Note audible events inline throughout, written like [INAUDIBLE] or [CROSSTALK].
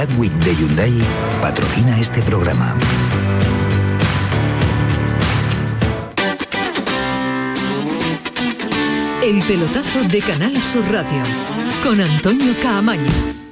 Black Week de Hyundai patrocina este programa. El pelotazo de Canal Sur Radio con Antonio Caamaño.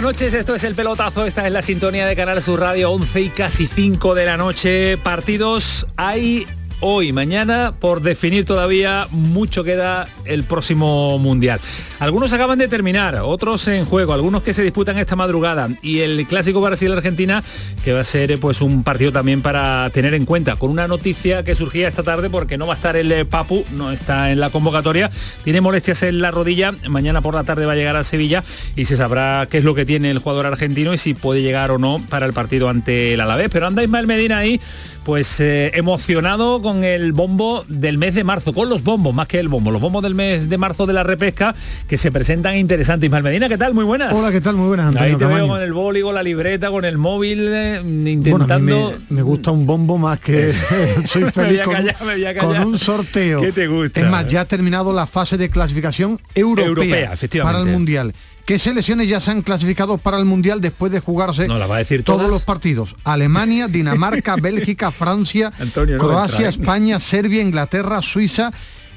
Buenas noches. Esto es El Pelotazo. Esta es la sintonía de Canal Sur Radio 11 y casi 5 de la noche. Partidos hay hoy, mañana, por definir todavía, mucho queda el próximo Mundial. Algunos acaban de terminar, otros en juego, algunos que se disputan esta madrugada. Y el clásico Brasil-Argentina, que va a ser eh, pues un partido también para tener en cuenta, con una noticia que surgía esta tarde porque no va a estar el eh, Papu, no está en la convocatoria, tiene molestias en la rodilla, mañana por la tarde va a llegar a Sevilla y se sabrá qué es lo que tiene el jugador argentino y si puede llegar o no para el partido ante el Alavés. Pero anda Ismael Medina ahí, pues eh, emocionado el bombo del mes de marzo, con los bombos, más que el bombo, los bombos del mes de marzo de la repesca que se presentan interesantes. Ismael Medina, ¿qué tal? Muy buenas. Hola, ¿qué tal? Muy buenas, Antonio Ahí te Camaño. veo con el boli, con la libreta, con el móvil, eh, Bueno, intentando... me, me gusta un bombo más que [LAUGHS] soy [LAUGHS] Me voy feliz con, callar, me voy a con un sorteo. ¿Qué te gusta? Es más, ya ha terminado la fase de clasificación europea, Europea, efectivamente. para el Mundial. ¿Qué selecciones ya se han clasificado para el Mundial después de jugarse No, la va a decir todos todas. los partidos? Alemania, [LAUGHS] Dinamarca, Bélgica, Francia, [LAUGHS] Antonio, Croacia. España, Serbia, Inglaterra, Suiza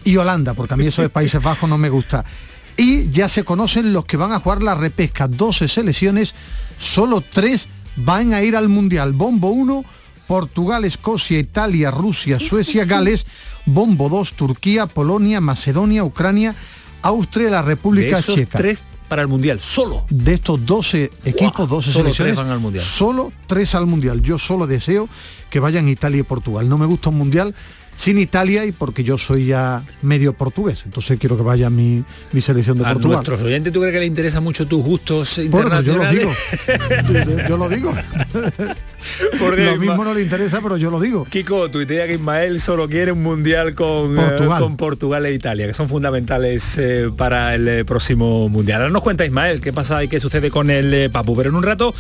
y Holanda, porque a mí eso de Países Bajos no me gusta. Y ya se conocen los que van a jugar la repesca, 12 selecciones, solo tres van a ir al Mundial. Bombo 1, Portugal, Escocia, Italia, Rusia, Suecia, Gales. Bombo 2, Turquía, Polonia, Macedonia, Ucrania, Austria y la de República esos Checa. tres para el Mundial, solo. De estos 12 equipos, 12 solo selecciones, tres van al Mundial. solo tres al Mundial. Yo solo deseo que vayan Italia y Portugal. No me gusta un Mundial sin Italia y porque yo soy ya medio portugués. Entonces quiero que vaya mi, mi selección de A Portugal. nuestros oyentes, ¿tú crees que le interesan mucho tus gustos Bueno, pues yo lo digo. internacionales? [LAUGHS] yo lo digo. [LAUGHS] Porque lo mismo no le interesa, pero yo lo digo. Kiko, tuitea que Ismael solo quiere un mundial con eh, Portugal. con Portugal e Italia, que son fundamentales eh, para el eh, próximo mundial. Ahora nos cuenta Ismael qué pasa y qué sucede con el eh, Papu, pero en un rato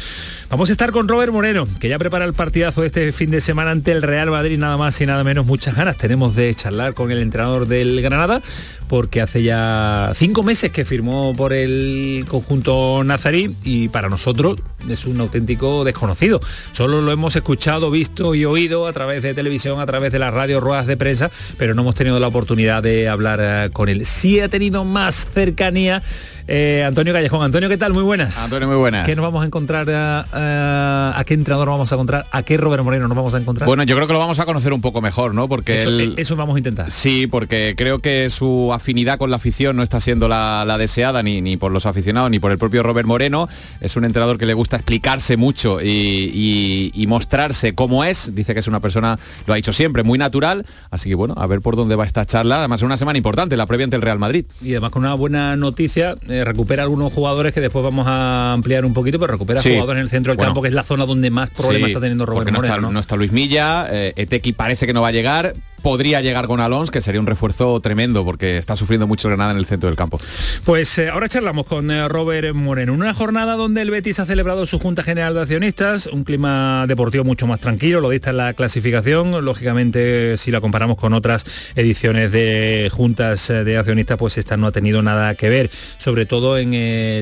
vamos a estar con Robert Moreno, que ya prepara el partidazo este fin de semana ante el Real Madrid, nada más y nada menos. Muchas ganas tenemos de charlar con el entrenador del Granada, porque hace ya cinco meses que firmó por el conjunto nazarí y para nosotros es un auténtico desconocido. Solo lo hemos escuchado, visto y oído a través de televisión, a través de las radios, ruedas de prensa, pero no hemos tenido la oportunidad de hablar eh, con él. Sí ha tenido más cercanía eh, Antonio Callejón. Antonio, ¿qué tal? Muy buenas. Antonio, muy buenas. ¿Qué nos vamos a encontrar? eh, eh, ¿A qué entrenador vamos a encontrar? ¿A qué Robert Moreno nos vamos a encontrar? Bueno, yo creo que lo vamos a conocer un poco mejor, ¿no? Porque eso, él- eh, eso vamos a intentar. Sí, porque creo que su afinidad con la afición no está siendo la, la deseada ni, ni por los aficionados ni por el propio Robert Moreno. Es un entrenador que le gusta explicarse mucho y, y- y mostrarse cómo es. Dice que es una persona, lo ha dicho siempre, muy natural. Así que bueno, a ver por dónde va esta charla. Además es una semana importante, la previa ante el Real Madrid. Y además con una buena noticia, eh, recupera algunos jugadores que después vamos a ampliar un poquito, pero recupera Sí. jugadores en el centro del Bueno. campo, que es la zona donde más problemas Sí, está teniendo Robert porque no Moreno. está, ¿no? no está Luis Milla, eh, Etequi parece que no va a llegar. Podría llegar con Alonso, que sería un refuerzo tremendo porque está sufriendo mucho Granada en el centro del campo. Pues eh, ahora charlamos con eh, Robert Moreno. Una jornada donde el Betis ha celebrado su Junta General de Accionistas, un clima deportivo mucho más tranquilo, lo dista en la clasificación. Lógicamente, si la comparamos con otras ediciones de juntas eh, de accionistas, pues esta no ha tenido nada que ver, sobre todo en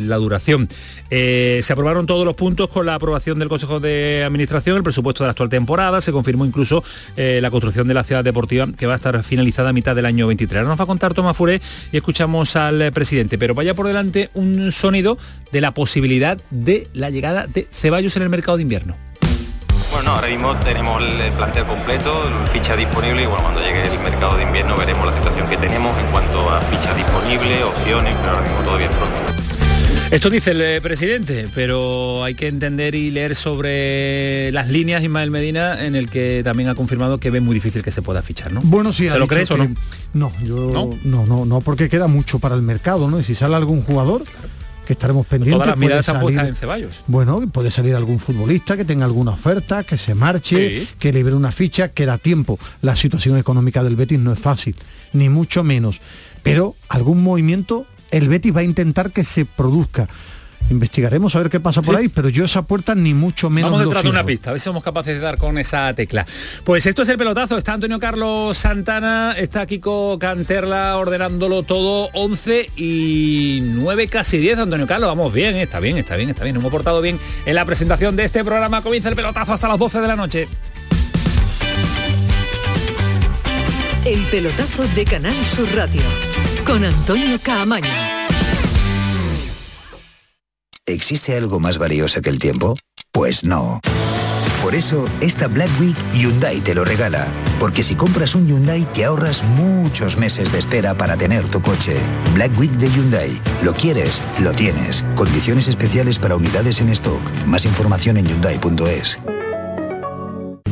la duración. Se aprobaron todos los puntos con la aprobación del Consejo de Administración, el presupuesto de la actual temporada, se confirmó incluso la construcción de la ciudad deportiva que va a estar finalizada a mitad del año 23. Ahora nos va a contar Tomás Furé y escuchamos al eh, presidente, pero vaya por delante un sonido de la posibilidad de la llegada de Ceballos en el mercado de invierno. Bueno, no, ahora mismo tenemos el plantel completo, ficha disponible y bueno, cuando llegue el mercado de invierno veremos la situación que tenemos en cuanto a ficha disponible, opciones, pero ahora mismo todavía es pronto. Esto dice el eh, presidente, pero hay que entender y leer sobre las líneas Ismael Medina en el que también ha confirmado que ve muy difícil que se pueda fichar, ¿no? Bueno, sí, ¿Te lo crees o no? No, yo ¿No? ¿No? no, no, porque queda mucho para el mercado, ¿no? Y si sale algún jugador, que estaremos pendientes. Todas las salir- en Ceballos. Bueno, puede salir algún futbolista que tenga alguna oferta, que se marche, Sí. que libre una ficha, que da tiempo. La situación económica del Betis no es fácil, ni mucho menos. Pero algún movimiento, el Betis va a intentar que se produzca. investigaremos a ver qué pasa por ahí, pero yo esa puerta ni mucho menos. Vamos detrás de una pista, a ver si somos capaces de dar con esa tecla. Pues esto es el pelotazo, está Antonio Carlos Santana, está Kiko Canterla ordenándolo todo, 11 y 9 casi 10, Antonio Carlos, vamos bien, está bien, está bien, está bien, nos hemos portado bien en la presentación de este programa, comienza el pelotazo hasta las 12 de la noche. El pelotazo de Canal Sur Radio con Antonio Caamaño. ¿Existe algo más valioso que el tiempo? Pues no. Por eso, esta Black Week Hyundai te lo regala. Porque si compras un Hyundai te ahorras muchos meses de espera para tener tu coche. Black Week de Hyundai. Lo quieres, lo tienes. Condiciones especiales para unidades en stock. Más información en hyundai.es.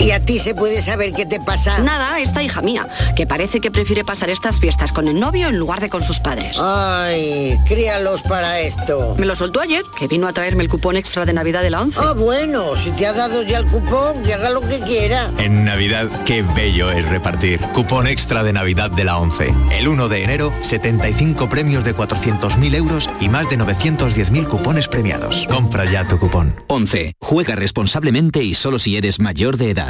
¿Y a ti se puede saber qué te pasa? Nada, esta hija mía, que parece que prefiere pasar estas fiestas con el novio en lugar de con sus padres. Ay, críalos para esto. Me lo soltó ayer, que vino a traerme el cupón extra de Navidad de la 11. Ah, bueno, si te ha dado ya el cupón, que haga lo que quiera. En Navidad, qué bello es repartir. Cupón extra de Navidad de la 11. El 1 de enero, 75 premios de 400.000 euros y más de 910.000 cupones premiados. Compra ya tu cupón. 11. Juega responsablemente y solo si eres mayor de edad.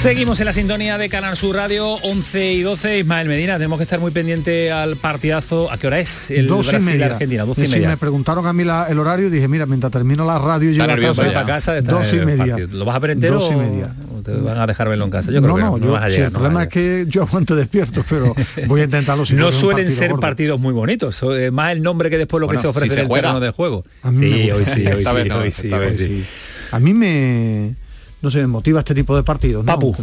Seguimos en la sintonía de Canal Sur Radio 11 y 12. Ismael Medina, tenemos que estar muy pendiente al partidazo. ¿A qué hora es? El Dos y media. Brasil-Argentina, 12 y media. me preguntaron a mí la- el horario y dije, mira, mientras termino la radio y llego a casa, dos y media. partido. ¿Lo vas a ver entero Dos y media. o te van a dejar verlo en casa? Yo creo no, que no, no, no yo- vas a sí, llegar, el no problema es que yo aguanto despierto, pero voy a intentarlo si [LAUGHS] no suelen partido ser gordo. partidos muy bonitos, eh, más el nombre que después lo Bueno, que se ofrece si en el juega. terreno de juego. A mí me Sí, gusta. hoy sí, hoy sí, hoy sí. A mí me, no sé, me motiva este tipo de partidos. ¿no? Papu.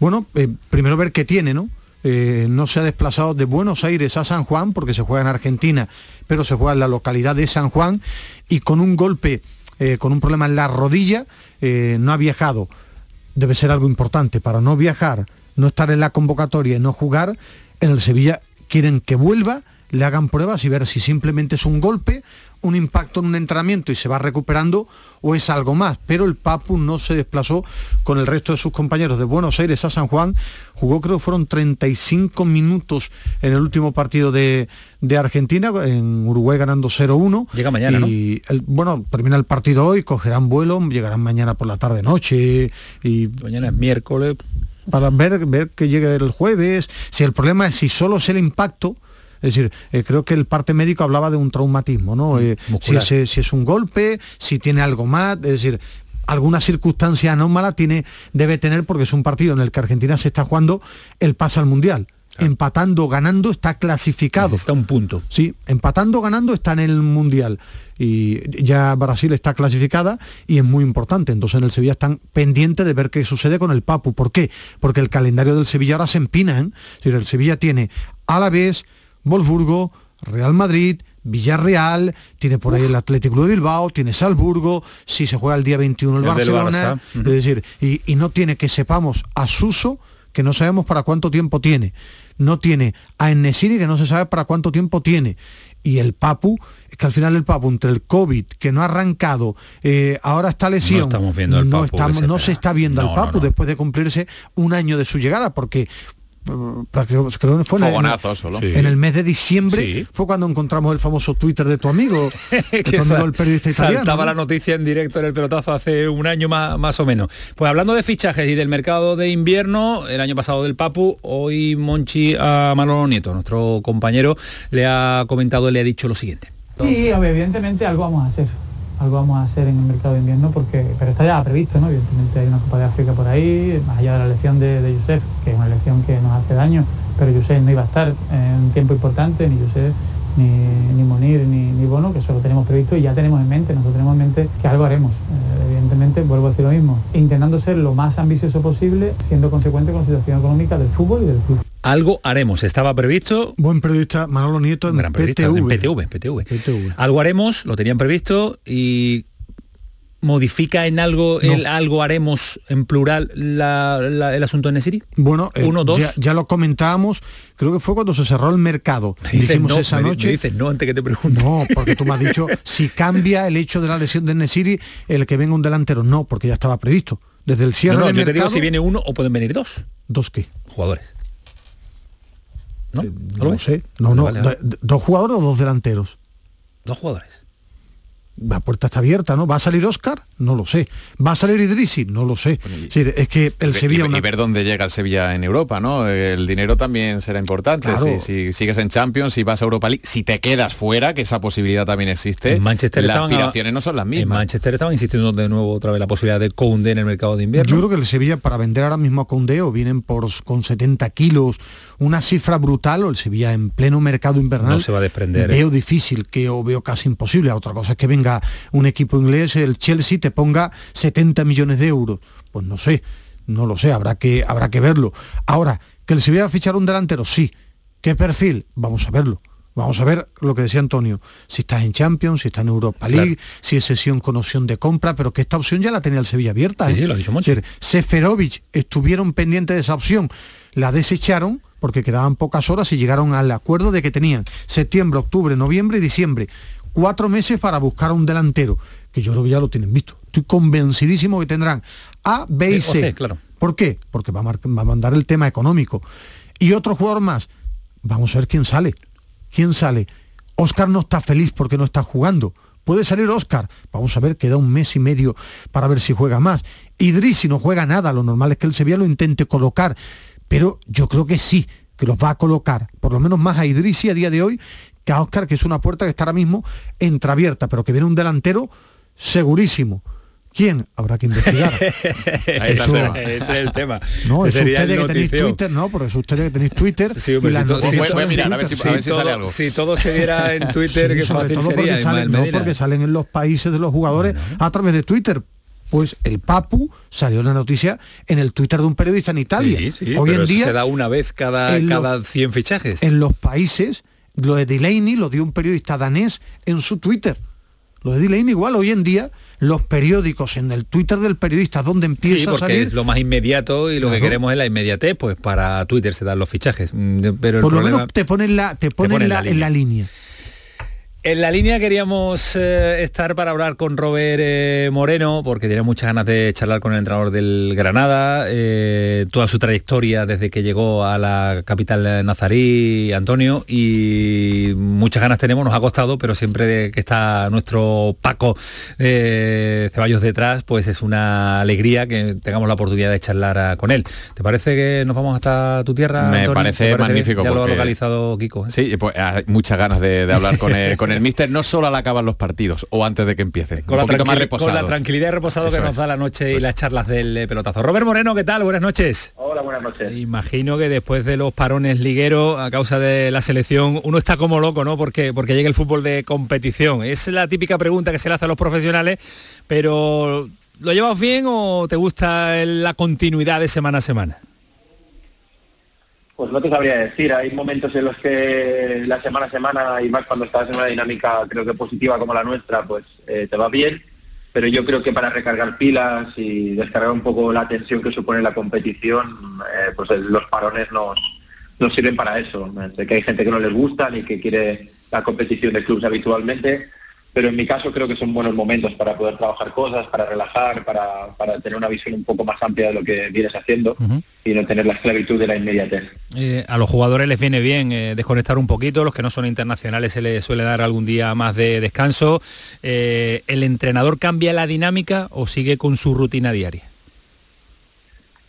Bueno, eh, primero ver qué tiene, ¿no? Eh, no se ha desplazado de Buenos Aires a San Juan porque se juega en Argentina, pero se juega en la localidad de San Juan y con un golpe, eh, con un problema en la rodilla, no ha viajado. Debe ser algo importante. Para no viajar, no estar en la convocatoria y no jugar, en el Sevilla quieren que vuelva, le hagan pruebas y ver si simplemente es un golpe, un impacto en un entrenamiento y se va recuperando o es algo más. Pero el Papu no se desplazó con el resto de sus compañeros de Buenos Aires a San Juan. Jugó creo que fueron 35 minutos en el último partido de, de Argentina, en Uruguay ganando 0-1. Llega mañana, y el- bueno, termina el partido hoy, cogerán vuelo, llegarán mañana por la tarde noche y Mañana es miércoles. para ver, ver que llegue el jueves. Si el problema es si solo es el impacto, es decir, eh, creo que el parte médico hablaba de un traumatismo, ¿no? Eh, si, es, si es un golpe, si tiene algo más, es decir, alguna circunstancia anómala tiene, debe tener porque es un partido en el que Argentina se está jugando el pase al Mundial. Empatando, ganando, está clasificado. Está un punto. Sí, empatando, ganando está en el Mundial. Y ya Brasil está clasificada y es muy importante. Entonces en el Sevilla están pendientes de ver qué sucede con el Papu. ¿Por qué? Porque el calendario del Sevilla ahora se empina. ¿eh? Es decir, el Sevilla tiene Alavés, Wolfsburgo, Real Madrid, Villarreal, tiene por ahí el Atlético de Bilbao, tiene Salzburgo, si se juega el día 21 el, El Barcelona, es decir, y, y no tiene que sepamos a Suso, que no sabemos para cuánto tiempo tiene, no tiene a Enesiri, que no se sabe para cuánto tiempo tiene, y el Papu, es que al final el Papu, entre el COVID, que no ha arrancado, eh, ahora está lesión, No estamos viendo no, Papu, estamos- no se está viendo No, al Papu después de cumplirse un año de su llegada, porque creo, creo que fue en el- Fogonazo solo. Sí. en el mes de diciembre Sí. fue cuando encontramos el famoso Twitter de tu amigo, [LAUGHS] que el periodista italiano. saltaba ¿no? la noticia en directo en el pelotazo hace un año más, más o menos. Pues hablando de fichajes y del mercado de invierno, el año pasado del Papu, hoy Monchi a Manolo Nieto, nuestro compañero, le ha comentado, le ha dicho lo siguiente. Sí, evidentemente algo vamos a hacer. Algo vamos a hacer en el mercado de invierno porque, pero está ya previsto, ¿no? Evidentemente hay una Copa de África por ahí, más allá de la elección de, de Josep, que es una elección que nos hace daño, pero Josep no iba a estar en un tiempo importante, ni Josep, ni, ni Monir, ni, ni Bono, que eso lo tenemos previsto y ya tenemos en mente, nosotros tenemos en mente que algo haremos. Eh, evidentemente, vuelvo a decir lo mismo, intentando ser lo más ambicioso posible, siendo consecuente con la situación económica del fútbol y del club. Algo haremos, estaba previsto, Buen periodista Manolo Nieto en gran periodista, PTV. en PTV, PTV. PTV. Algo haremos, lo tenían previsto y modifica en algo No. el algo haremos en plural la- la- el asunto de Nesiri. Bueno, eh, Uno, dos. Ya, ya lo comentábamos, creo que fue cuando se cerró el mercado. [LAUGHS] Dijimos no, esa me noche. me dices no antes que te pregunte. No, porque tú me has dicho, [LAUGHS] si cambia el hecho de la lesión de Nesiri, el que venga un delantero. No, porque ya estaba previsto. Desde el cierre No, del yo te digo si viene uno o pueden venir dos ¿Dos qué? jugadores. ¿No? ¿No lo No lo sé. No, Vale, no. vale, vale. do- ¿Dos jugadores o dos delanteros? Dos jugadores. La puerta está abierta, ¿no? ¿Va a salir Oscar? No lo sé. ¿Va a salir Idrisi? No lo sé. Sí, es que el Y- Sevilla... y, una- y ver dónde llega el Sevilla en Europa, ¿no? El dinero también será importante. Claro. Si, si sigues en Champions, si vas a Europa League, si te quedas fuera, que esa posibilidad también existe, En Manchester las aspiraciones no son las En mismas. Manchester estaban insistiendo de nuevo otra vez la posibilidad de Koundé en el mercado de invierno. Yo creo que el Sevilla para vender ahora mismo a Condeo vienen por con 70 kilos, una cifra brutal, o el Sevilla en pleno mercado invernal. No se va a desprender, ¿eh? Veo difícil, que o veo casi imposible. Otra cosa es que venga un equipo inglés, el Chelsea, te ponga 70 millones de euros. Pues no sé, no lo sé, habrá que, habrá que verlo. Ahora, que el Sevilla va a fichar un delantero, sí. ¿Qué perfil? Vamos a verlo. Vamos a ver lo que decía Antonio, si estás en Champions, si estás en Europa League, si es sesión con opción de compra, pero que esta opción ya la tenía el Sevilla abierta. Sí, ¿eh? sí, lo ha dicho Monchi. Seferovic estuvieron pendientes de esa opción, la desecharon porque quedaban pocas horas y llegaron al acuerdo de que tenían septiembre, octubre, noviembre y diciembre, cuatro meses para buscar a un delantero, que yo creo que ya lo tienen visto. Estoy convencidísimo que tendrán A, B y Eh, o C. Claro. ¿Por qué? Porque va a, va a mandar el tema económico. Y otro jugador más, vamos a ver quién sale. ¿Quién sale? Oscar no está feliz porque no está jugando. Puede salir Oscar. Vamos a ver, queda un mes y medio para ver si juega más. Idris, si no juega nada, lo normal es que el Sevilla lo intente colocar. Pero yo creo que sí, que los va a colocar. Por lo menos más a Idrisi a día de hoy que a Oscar, que es una puerta que está ahora mismo entreabierta, pero que viene un delantero segurísimo. ¿Quién? Habrá que investigar. [LAUGHS] Ahí está Eso-. Ese es el tema. No, es ustedes que tenéis. Twitter, no, porque es ustedes que tenéis Twitter. Sí, hombre, y si las to- si noticias to- en si- Twitter. a ver si- si a ver si todo- sale algo. Si todo se diera en Twitter, Sí, qué sobre fácil todo sería. porque salen, no, porque salen en los países de los jugadores a través de Twitter. Pues el Papu salió una noticia en el Twitter de un periodista en Italia. Sí, sí, Hoy pero en día, se da una vez cada, cada 100 fichajes. en los países, lo de Delaney lo dio un periodista danés en su Twitter. Lo de Delaney igual, hoy en día, los periódicos en el Twitter del periodista donde empieza Sí, a porque salir, es lo más inmediato y lo que queremos es la inmediatez, pues para Twitter se dan los fichajes. Mm, Pero por lo problema- menos te ponen la, te ponen ponen la- la en la línea. En la línea queríamos eh, estar para hablar con Robert eh, Moreno, porque tenía muchas ganas de charlar con el entrenador del Granada, eh, toda su trayectoria desde que llegó a la capital nazarí, Antonio, y muchas ganas tenemos, nos ha costado, pero siempre que está nuestro Paco Ceballos detrás, pues es una alegría que tengamos la oportunidad de charlar ah, con él. ¿Te parece que nos vamos hasta tu tierra? Me Antonio? parece ¿Te magnífico Ya lo ha localizado Kiko. Sí, pues hay muchas ganas de, de hablar con con [LAUGHS] el míster, no solo al acabar los partidos o antes de que empiece. con un la, poquito más tranquili- reposado. con la tranquilidad y reposado Eso que nos da la noche y las charlas del eh, pelotazo. Robert Moreno, ¿qué tal? Buenas noches. Hola, buenas noches. Imagino que después de los parones ligueros a causa de la selección, uno está como loco, ¿no? Porque, porque llega el fútbol de competición. Es la típica pregunta que se le hace a los profesionales, pero ¿lo llevas bien o te gusta la continuidad de semana a semana? Pues no te sabría decir, hay momentos en los que la semana a semana y más cuando estás en una dinámica creo que positiva como la nuestra, pues eh, te va bien, pero yo creo que para recargar pilas y descargar un poco la tensión que supone la competición, eh, pues el- los parones nos, sirven para eso. Sé que hay gente que no les gusta ni que quiere la competición de clubes habitualmente, pero en mi caso creo que son buenos momentos para poder trabajar cosas, para relajar, para, para tener una visión un poco más amplia de lo que vienes haciendo y no tener la esclavitud de la inmediatez. Eh, a los jugadores les viene bien eh, desconectar un poquito, los que no son internacionales se les suele dar algún día más de descanso. Eh, ¿El entrenador cambia la dinámica o sigue con su rutina diaria?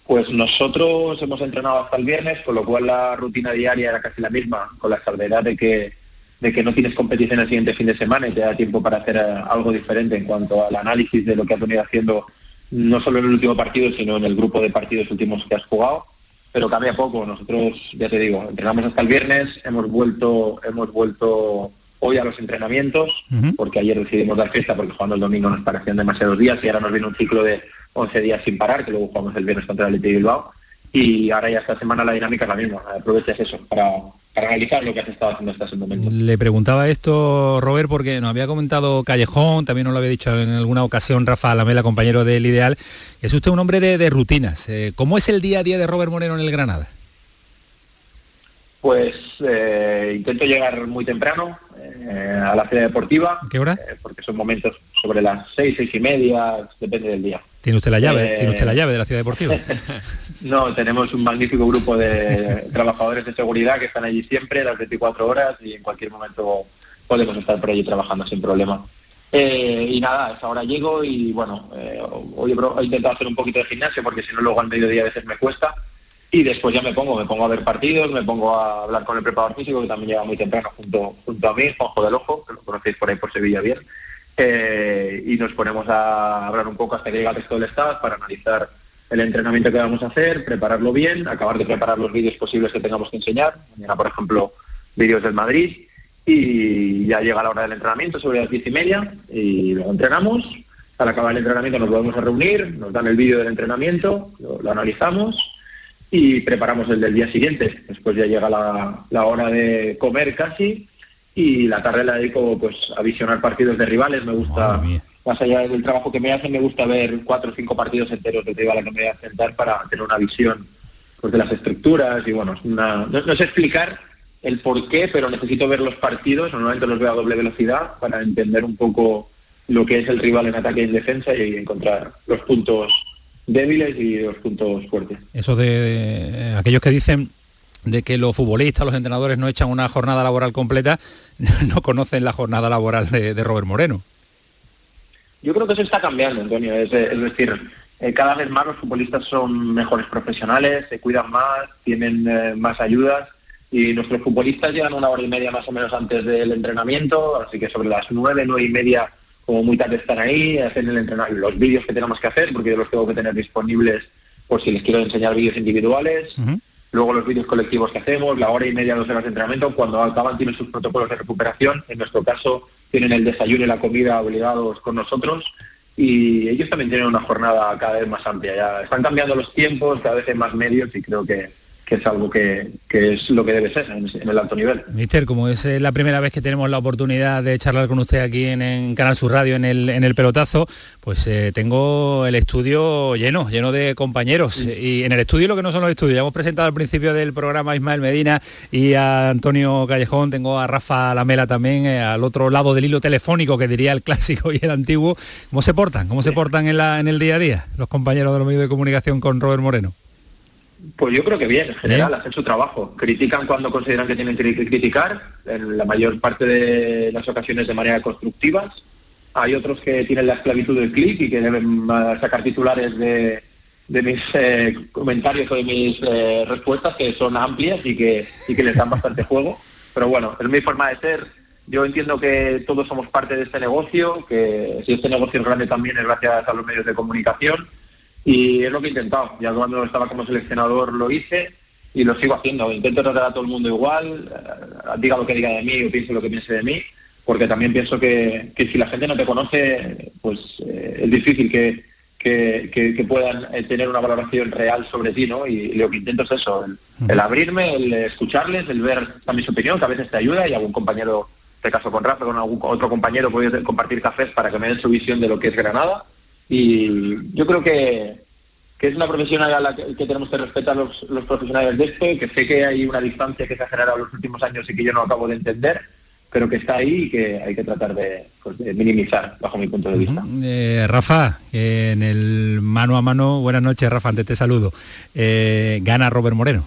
Pues nosotros hemos entrenado hasta el viernes, con lo cual la rutina diaria era casi la misma, con la salvedad de que, de que no tienes competición el siguiente fin de semana y te da tiempo para hacer eh, algo diferente en cuanto al análisis de lo que has venido haciendo, no solo en el último partido, sino en el grupo de partidos últimos que has jugado. Pero cambia poco. Nosotros, ya te digo, entrenamos hasta el viernes, hemos vuelto, hemos vuelto hoy a los entrenamientos, porque ayer decidimos dar fiesta porque jugando el domingo nos parecían demasiados días y ahora nos viene un ciclo de 11 días sin parar, que luego jugamos el viernes contra el Athletic de Bilbao. Y ahora ya esta semana la dinámica es la misma. Aprovechas eso para, para analizar lo que has estado haciendo hasta ese momento. Le preguntaba esto, Robert, porque nos había comentado Callejón, también nos lo había dicho en alguna ocasión Rafa Alamela, compañero del Ideal, es usted un hombre de, de rutinas. Eh, ¿Cómo es el día a día de Robert Moreno en el Granada? Pues eh, intento llegar muy temprano eh, a la ciudad deportiva. ¿Qué hora? eh, porque son momentos sobre las seis, seis y media, depende del día. ¿Tiene usted la llave? Eh, ¿Tiene usted la llave de la ciudad deportiva? [LAUGHS] No, tenemos un magnífico grupo de trabajadores de seguridad que están allí siempre, las 24 horas, y en cualquier momento podemos estar por allí trabajando sin problema. Eh, y nada, a esa hora llego y bueno, eh, hoy he, intentado hacer un poquito de gimnasio porque si no luego al mediodía a veces me cuesta. Y después ya me pongo, me pongo a ver partidos, me pongo a hablar con el preparador físico que también llega muy temprano junto, junto a mí, Juanjo del Ojo, que lo conocéis por ahí por Sevilla bien. Eh, y nos ponemos a hablar un poco hasta que llega el resto del staff para analizar el entrenamiento que vamos a hacer, prepararlo bien, acabar de preparar los vídeos posibles que tengamos que enseñar. Mañana, por ejemplo, vídeos del Madrid. Y ya llega la hora del entrenamiento, sobre las diez y media, y luego entrenamos. Al acabar el entrenamiento nos volvemos a reunir, nos dan el vídeo del entrenamiento, lo, lo analizamos y preparamos el del día siguiente. Después ya llega la hora de comer casi y la tarde la dedico pues a visionar partidos de rivales. Me gusta, más allá del trabajo que me hacen, me gusta ver cuatro o cinco partidos enteros de rival a que me voy a enfrentar para tener una visión pues, de las estructuras y bueno, una- no, no sé explicar el por qué, pero necesito ver los partidos, normalmente los veo a doble velocidad para entender un poco lo que es el rival en ataque y en defensa y encontrar los puntos débiles y los puntos fuertes. Eso de, de aquellos que dicen de que los futbolistas, los entrenadores no echan una jornada laboral completa, [LAUGHS] no conocen la jornada laboral de, de Robert Moreno. Yo creo que eso está cambiando, Antonio. Es, es decir, eh, cada vez más los futbolistas son mejores profesionales, se cuidan más, tienen eh, más ayudas y nuestros futbolistas llegan una hora y media más o menos antes del entrenamiento, así que sobre las nueve, nueve y media como muy tarde están ahí, hacen el entrenamiento, los vídeos que tenemos que hacer, porque yo los tengo que tener disponibles por si les quiero enseñar vídeos individuales, luego los vídeos colectivos que hacemos, la hora y media, dos horas de entrenamiento, cuando acaban tienen sus protocolos de recuperación, en nuestro caso tienen el desayuno y la comida obligados con nosotros. Y ellos también tienen una jornada cada vez más amplia, están cambiando los tiempos, cada vez hay más medios y creo que, que es algo que, que es lo que debe ser en, en el alto nivel. Mister, como es eh, la primera vez que tenemos la oportunidad de charlar con usted aquí en, en Canal Sur Radio en el, en el pelotazo, pues eh, tengo el estudio lleno, lleno de compañeros. Y en el estudio lo que no son los estudios, ya hemos presentado al principio del programa a Ismael Medina y a Antonio Callejón, tengo a Rafa Lamela también, eh, al otro lado del hilo telefónico, que diría el clásico [LAUGHS] y el antiguo. ¿Cómo se portan? ¿Cómo se portan en, la, en el día a día los compañeros de los medios de comunicación con Robert Moreno? Pues yo creo que bien, en general, hacen su trabajo. Critican cuando consideran que tienen que criticar, en la mayor parte de las ocasiones de manera constructivas. Hay otros que tienen la esclavitud del clic y que deben ah, sacar titulares de, de mis eh, comentarios o de mis eh, respuestas que son amplias y que, y que les dan bastante [LAUGHS] juego. Pero bueno, es mi forma de ser. Yo entiendo que todos somos parte de este negocio, que si este negocio es grande también es gracias a los medios de comunicación y es lo que he intentado. Ya cuando estaba como seleccionador lo hice y lo sigo haciendo. Intento tratar a todo el mundo igual, eh, diga lo que diga de mí o piense lo que piense de mí, porque también pienso que, que si la gente no te conoce, pues eh, es difícil que, que, puedan eh, tener una valoración real sobre ti, ¿no? Y, lo que intento es eso, el, el abrirme, el escucharles, el ver también su opinión, que a veces te ayuda y algún compañero, en este caso con Rafa, con algún otro compañero, puede compartir cafés para que me den su visión de lo que es Granada. Y yo creo que, que es una profesión a la que, tenemos que respetar los, profesionales de esto, que sé que hay una distancia que se ha generado en los últimos años y que yo no acabo de entender, pero que está ahí y que hay que tratar de, pues, minimizar, bajo mi punto de vista. Eh, Rafa, en el mano a mano, buenas noches Rafa, antes te saludo. Eh, gana Robert Moreno.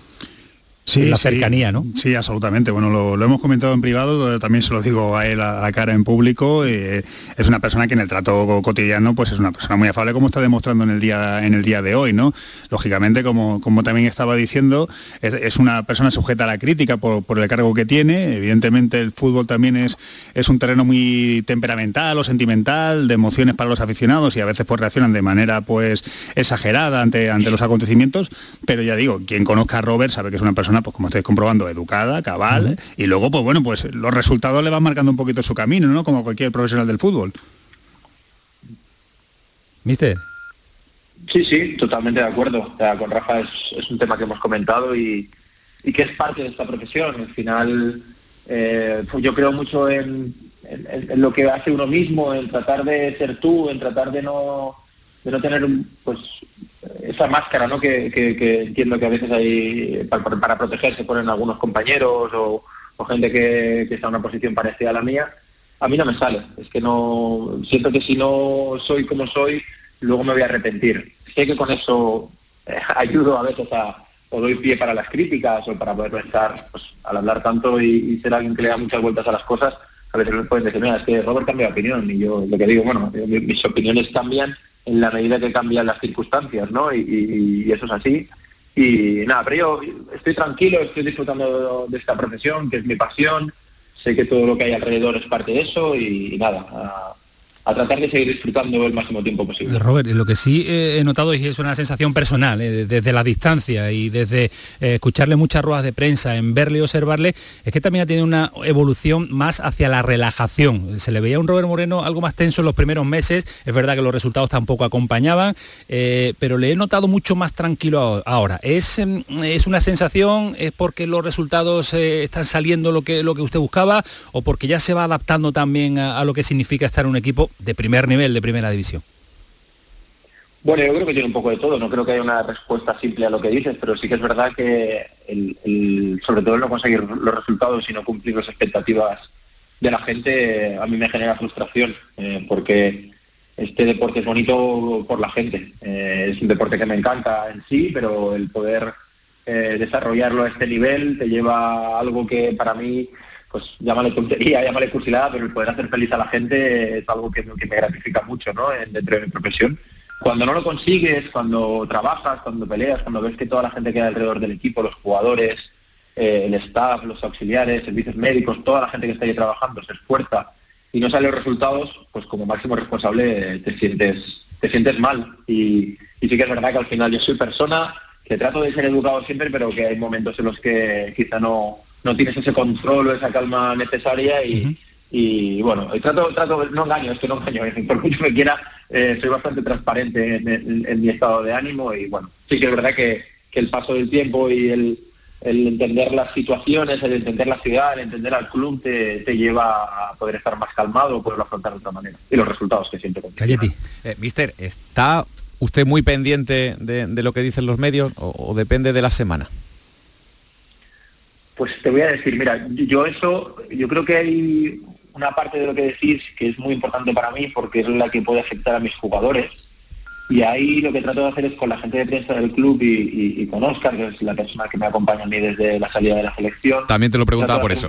Sí, la sí. cercanía, ¿no? Sí, absolutamente. Bueno, lo, lo hemos comentado en privado, eh, también se lo digo a él a cara en público. eh, es una persona que en el trato co- cotidiano, pues es una persona muy afable, como está demostrando en el día, en el día de hoy, ¿no? Lógicamente, como, como también estaba diciendo, es, es una persona sujeta a la crítica por, por el cargo que tiene. Evidentemente, el fútbol también es, es un terreno muy temperamental o sentimental, de emociones para los aficionados y a veces pues reaccionan de manera pues exagerada ante, ante los acontecimientos. Pero ya digo, quien conozca a Robert sabe que es una persona, pues como estáis comprobando, educada, cabal, y luego, pues bueno, pues los resultados le van marcando un poquito su camino, ¿no? Como cualquier profesional del fútbol. Mister. Sí, sí, totalmente de acuerdo. O sea, con Rafa es, es un tema que hemos comentado y, y que es parte de esta profesión. Al final, eh, pues yo creo mucho en, en- en lo que hace uno mismo, en tratar de ser tú, en tratar de no, de no tener un- pues esa máscara ¿no? que, entiendo que a veces hay para, protegerse ponen algunos compañeros o, gente que, está en una posición parecida a la mía. A mí no me sale. Es que no siento que si no soy como soy, luego me voy a arrepentir. Sé que con eso eh, [LAUGHS] ayudo a veces a o doy pie para las críticas o para poder pensar pues, al hablar tanto y, ser alguien que le da muchas vueltas a las cosas, a veces me pueden decir, mira, es que Robert cambia de opinión y yo lo que digo, bueno, mi- mis opiniones cambian en la medida que cambian las circunstancias, ¿no? Y, y- y eso es así. Y nada, pero yo estoy tranquilo, estoy disfrutando de esta profesión, que es mi pasión, sé que todo lo que hay alrededor es parte de eso y, nada, a, tratar de seguir disfrutando el máximo tiempo posible. Robert, lo que sí eh, he notado y es una sensación personal, eh, desde la distancia y desde eh, escucharle muchas ruedas de prensa, en verle y observarle, es que también ha tenido una evolución más hacia la relajación. Se le veía a un Robert Moreno algo más tenso en los primeros meses, es verdad que los resultados tampoco acompañaban, eh, pero le he notado mucho más tranquilo ahora. ¿Es, em, es una sensación, es porque los resultados eh, están saliendo lo que, lo que usted buscaba o porque ya se va adaptando también a lo que significa estar en un equipo de primer nivel, de primera división? Bueno, yo creo que tiene un poco de todo. No creo que haya una respuesta simple a lo que dices, pero sí que es verdad que sobre todo el no conseguir los resultados y no cumplir las expectativas de la gente, a mí me genera frustración, eh, porque este deporte es bonito por la gente. Eh, es un deporte que me encanta en sí, pero el poder eh, desarrollarlo a este nivel te lleva a algo que para mí, pues llámale tontería, llámale cursilada, pero el poder hacer feliz a la gente es algo que, que me gratifica mucho ¿no? En- dentro de mi profesión. Cuando no lo consigues, cuando trabajas, cuando peleas, cuando ves que toda la gente que hay alrededor del equipo, los jugadores, eh, el staff, los auxiliares, servicios médicos, toda la gente que está ahí trabajando se esfuerza y no salen los resultados, pues como máximo responsable te sientes, te sientes mal. Y, y sí que es verdad que al final yo soy persona que trato de ser educado siempre, pero que hay momentos en los que quizá no, no tienes ese control o esa calma necesaria y, y, bueno, y trato, trato, no engaño, es que no engaño, eh, [LAUGHS] por mucho que quiera, eh, soy bastante transparente en, en- en mi estado de ánimo y bueno, sí que es verdad que, que el paso del tiempo y el, el entender las situaciones, el entender la ciudad, el entender al club te, te lleva a poder estar más calmado, poderlo afrontar de otra manera. Y los resultados que siempre Cayeti. Eh, mister, ¿está usted muy pendiente de, de lo que dicen los medios o, o depende de la semana? Pues te voy a decir, mira, yo eso, yo creo que hay una parte de lo que decís que es muy importante para mí porque es la que puede afectar a mis jugadores. Y ahí lo que trato de hacer es con la gente de prensa del club y, y- y con Oscar, que es la persona que me acompaña a mí desde la salida de la selección. También te lo preguntaba por eso.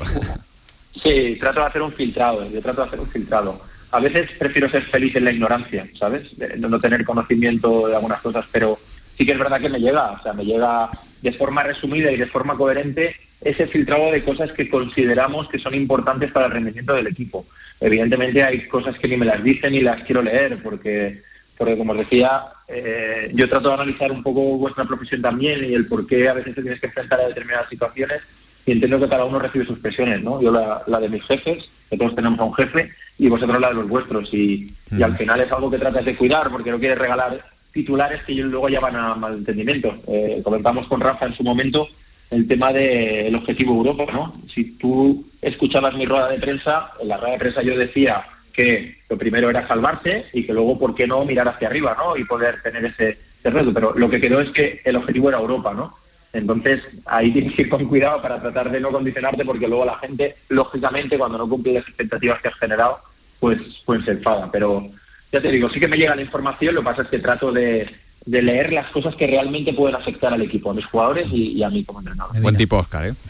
Sí, trato de hacer un filtrado, yo trato de hacer un filtrado. A veces prefiero ser feliz en la ignorancia, ¿sabes? No tener conocimiento de algunas cosas, pero sí que es verdad que me llega, o sea, me llega de forma resumida y de forma coherente ese filtrado de cosas que consideramos que son importantes para el rendimiento del equipo. Evidentemente hay cosas que ni me las dicen ni las quiero leer, porque, porque como os decía, eh, yo trato de analizar un poco vuestra profesión también y el por qué a veces te tienes que enfrentar a determinadas situaciones y entiendo que cada uno recibe sus presiones, ¿no? Yo la, la de mis jefes, que todos tenemos a un jefe, y vosotros la de los vuestros. Y, y al final es algo que tratas de cuidar porque no quieres regalar titulares que luego llevan a malentendimiento. Eh, comentamos con Rafa en su momento el tema del objetivo Europa, ¿no? Si tú escuchabas mi rueda de prensa, en la rueda de prensa yo decía que lo primero era salvarse y que luego, ¿por qué no mirar hacia arriba, ¿no? Y poder tener ese, ese reto. Pero lo que quedó es que el objetivo era Europa, ¿no? Entonces, ahí [LAUGHS] tienes que ir con cuidado para tratar de no condicionarte porque luego la gente, lógicamente, cuando no cumple las expectativas que has generado, pues, pues se enfada. Pero ya te digo, sí que me llega la información, lo que pasa es que trato de, de leer las cosas que realmente pueden afectar al equipo, a mis jugadores y, y a mí como entrenador. Buen tipo Oscar, ¿eh? [LAUGHS]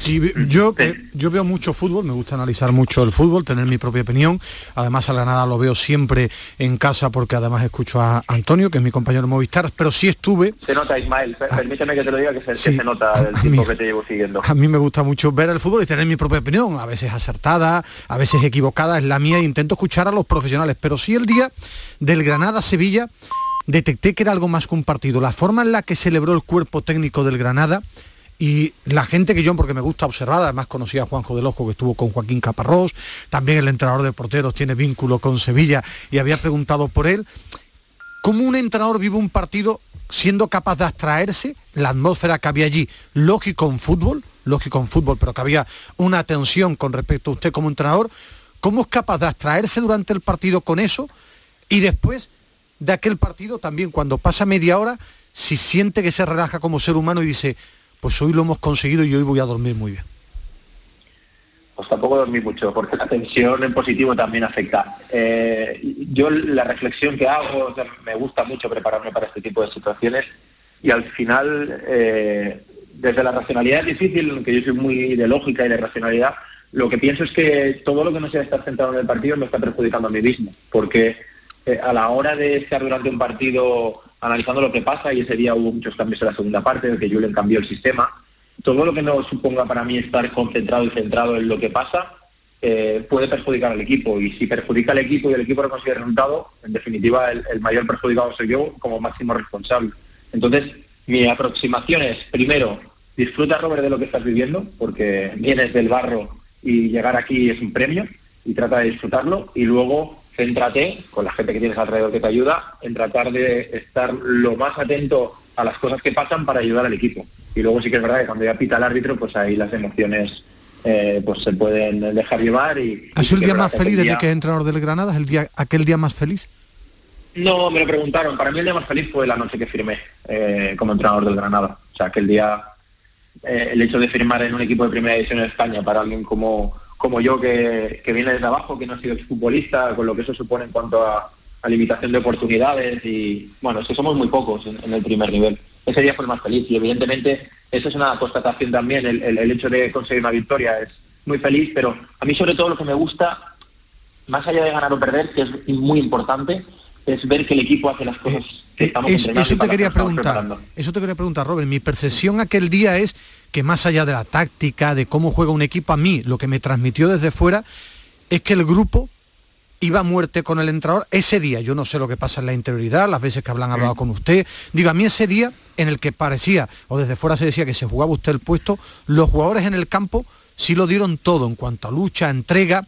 Sí, yo, eh, yo veo mucho fútbol, me gusta analizar mucho el fútbol, tener mi propia opinión. Además, a Granada lo veo siempre en casa porque además escucho a Antonio, que es mi compañero de Movistar, pero sí estuve... Se nota, Ismael, per- permíteme que te lo diga, que se, que se nota el tiempo mí- que te llevo siguiendo. A mí me gusta mucho ver el fútbol y tener mi propia opinión, a veces acertada, a veces equivocada, es la mía, e intento escuchar a los profesionales, pero sí el día del Granada-Sevilla detecté que era algo más que un partido. La forma en la que celebró el cuerpo técnico del Granada y la gente que yo, porque me gusta observar, además conocía a Juanjo del Ojo que estuvo con Joaquín Caparrós, también el entrenador de porteros tiene vínculo con Sevilla y había preguntado por él, ¿cómo un entrenador vive un partido siendo capaz de abstraerse la atmósfera que había allí? Lógico en fútbol, lógico en fútbol, pero que había una tensión con respecto a usted como entrenador. ¿Cómo es capaz de abstraerse durante el partido con eso? Y después de aquel partido también, cuando pasa media hora, si siente que se relaja como ser humano y dice, pues hoy lo hemos conseguido y hoy voy a dormir muy bien. Pues tampoco dormí mucho, porque la tensión en positivo también afecta. Eh, yo la reflexión que hago, me gusta mucho prepararme para este tipo de situaciones y al final, eh, desde la racionalidad es difícil, aunque yo soy muy de lógica y de racionalidad, lo que pienso es que todo lo que no sea estar centrado en el partido me está perjudicando a mí mismo, porque a la hora de estar durante un partido analizando lo que pasa, y ese día hubo muchos cambios en la segunda parte, en el que Julen cambió el sistema, todo lo que no suponga para mí estar concentrado y centrado en lo que pasa eh, puede perjudicar al equipo y si perjudica al equipo y el equipo no consigue resultado, en definitiva el, el mayor perjudicado soy yo como máximo responsable. Entonces, mi aproximación es, primero, disfruta Robert de lo que estás viviendo, porque vienes del barro y llegar aquí es un premio y trata de disfrutarlo y luego céntrate con la gente que tienes alrededor que te ayuda en tratar de estar lo más atento a las cosas que pasan para ayudar al equipo. Y luego sí que es verdad que cuando ya pita el árbitro, pues ahí las emociones eh, pues se pueden dejar llevar y... ¿Ha sido el día más feliz desde que entrenador del Granada? ¿Es el día, aquel día más feliz? No, me lo preguntaron. Para mí el día más feliz fue la noche que firmé eh, como entrenador del Granada. O sea, aquel día, eh, el hecho de firmar en un equipo de primera división en España para alguien como, como yo, que, que viene desde abajo, que no ha sido exfutbolista, con lo que eso supone en cuanto a, a limitación de oportunidades y, bueno, es que somos muy pocos en, el primer nivel. Ese día fue el más feliz y evidentemente eso es una constatación también, el- el hecho de conseguir una victoria es muy feliz, pero a mí sobre todo lo que me gusta más allá de ganar o perder, que es muy importante, es ver que el equipo hace las cosas que estamos Eh, Es- entrenando y eso te quería preguntar. preparando. Eso te quería preguntar, Robert. Mi percepción aquel día es que más allá de la táctica, de cómo juega un equipo, a mí lo que me transmitió desde fuera es que el grupo iba a muerte con el entrenador ese día. Yo no sé lo que pasa en la interioridad, las veces que hablan hablado con usted. Digo, a mí ese día en el que parecía, o desde fuera se decía que se jugaba usted el puesto, los jugadores en el campo sí lo dieron todo en cuanto a lucha, entrega.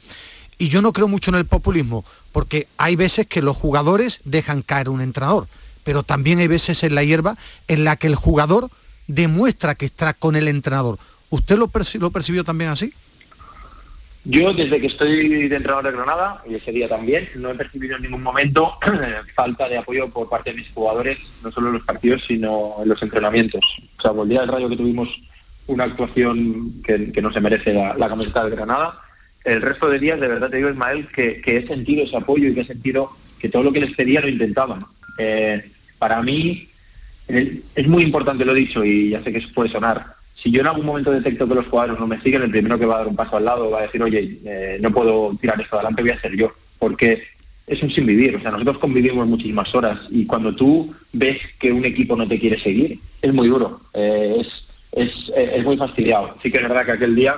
Y yo no creo mucho en el populismo, porque hay veces que los jugadores dejan caer un entrenador, pero también hay veces en la hierba en la que el jugador demuestra que está con el entrenador. ¿Usted lo, lo percibió también así? Yo desde que estoy de entrenador de Granada, y ese día también, no he percibido en ningún momento [CLEARS THROAT] falta de apoyo por parte de mis jugadores, no solo en los partidos, sino en los entrenamientos. O sea, el día del Rayo que tuvimos una actuación que, que no se merece la, la camiseta de Granada, el resto de días, de verdad te digo, Ismael, que, que he sentido ese apoyo y que he sentido que todo lo que les pedía lo intentaban. Eh, para mí es muy importante, lo dicho, y ya sé que eso puede sonar, si yo en algún momento detecto que los jugadores no me siguen, el primero que va a dar un paso al lado va a decir, oye, eh, no puedo tirar esto adelante, voy a ser yo, porque es un sinvivir, o sea, nosotros convivimos muchísimas horas y cuando tú ves que un equipo no te quiere seguir, es muy duro, eh, es, es, eh, es muy fastidiado. Sí que es verdad que aquel día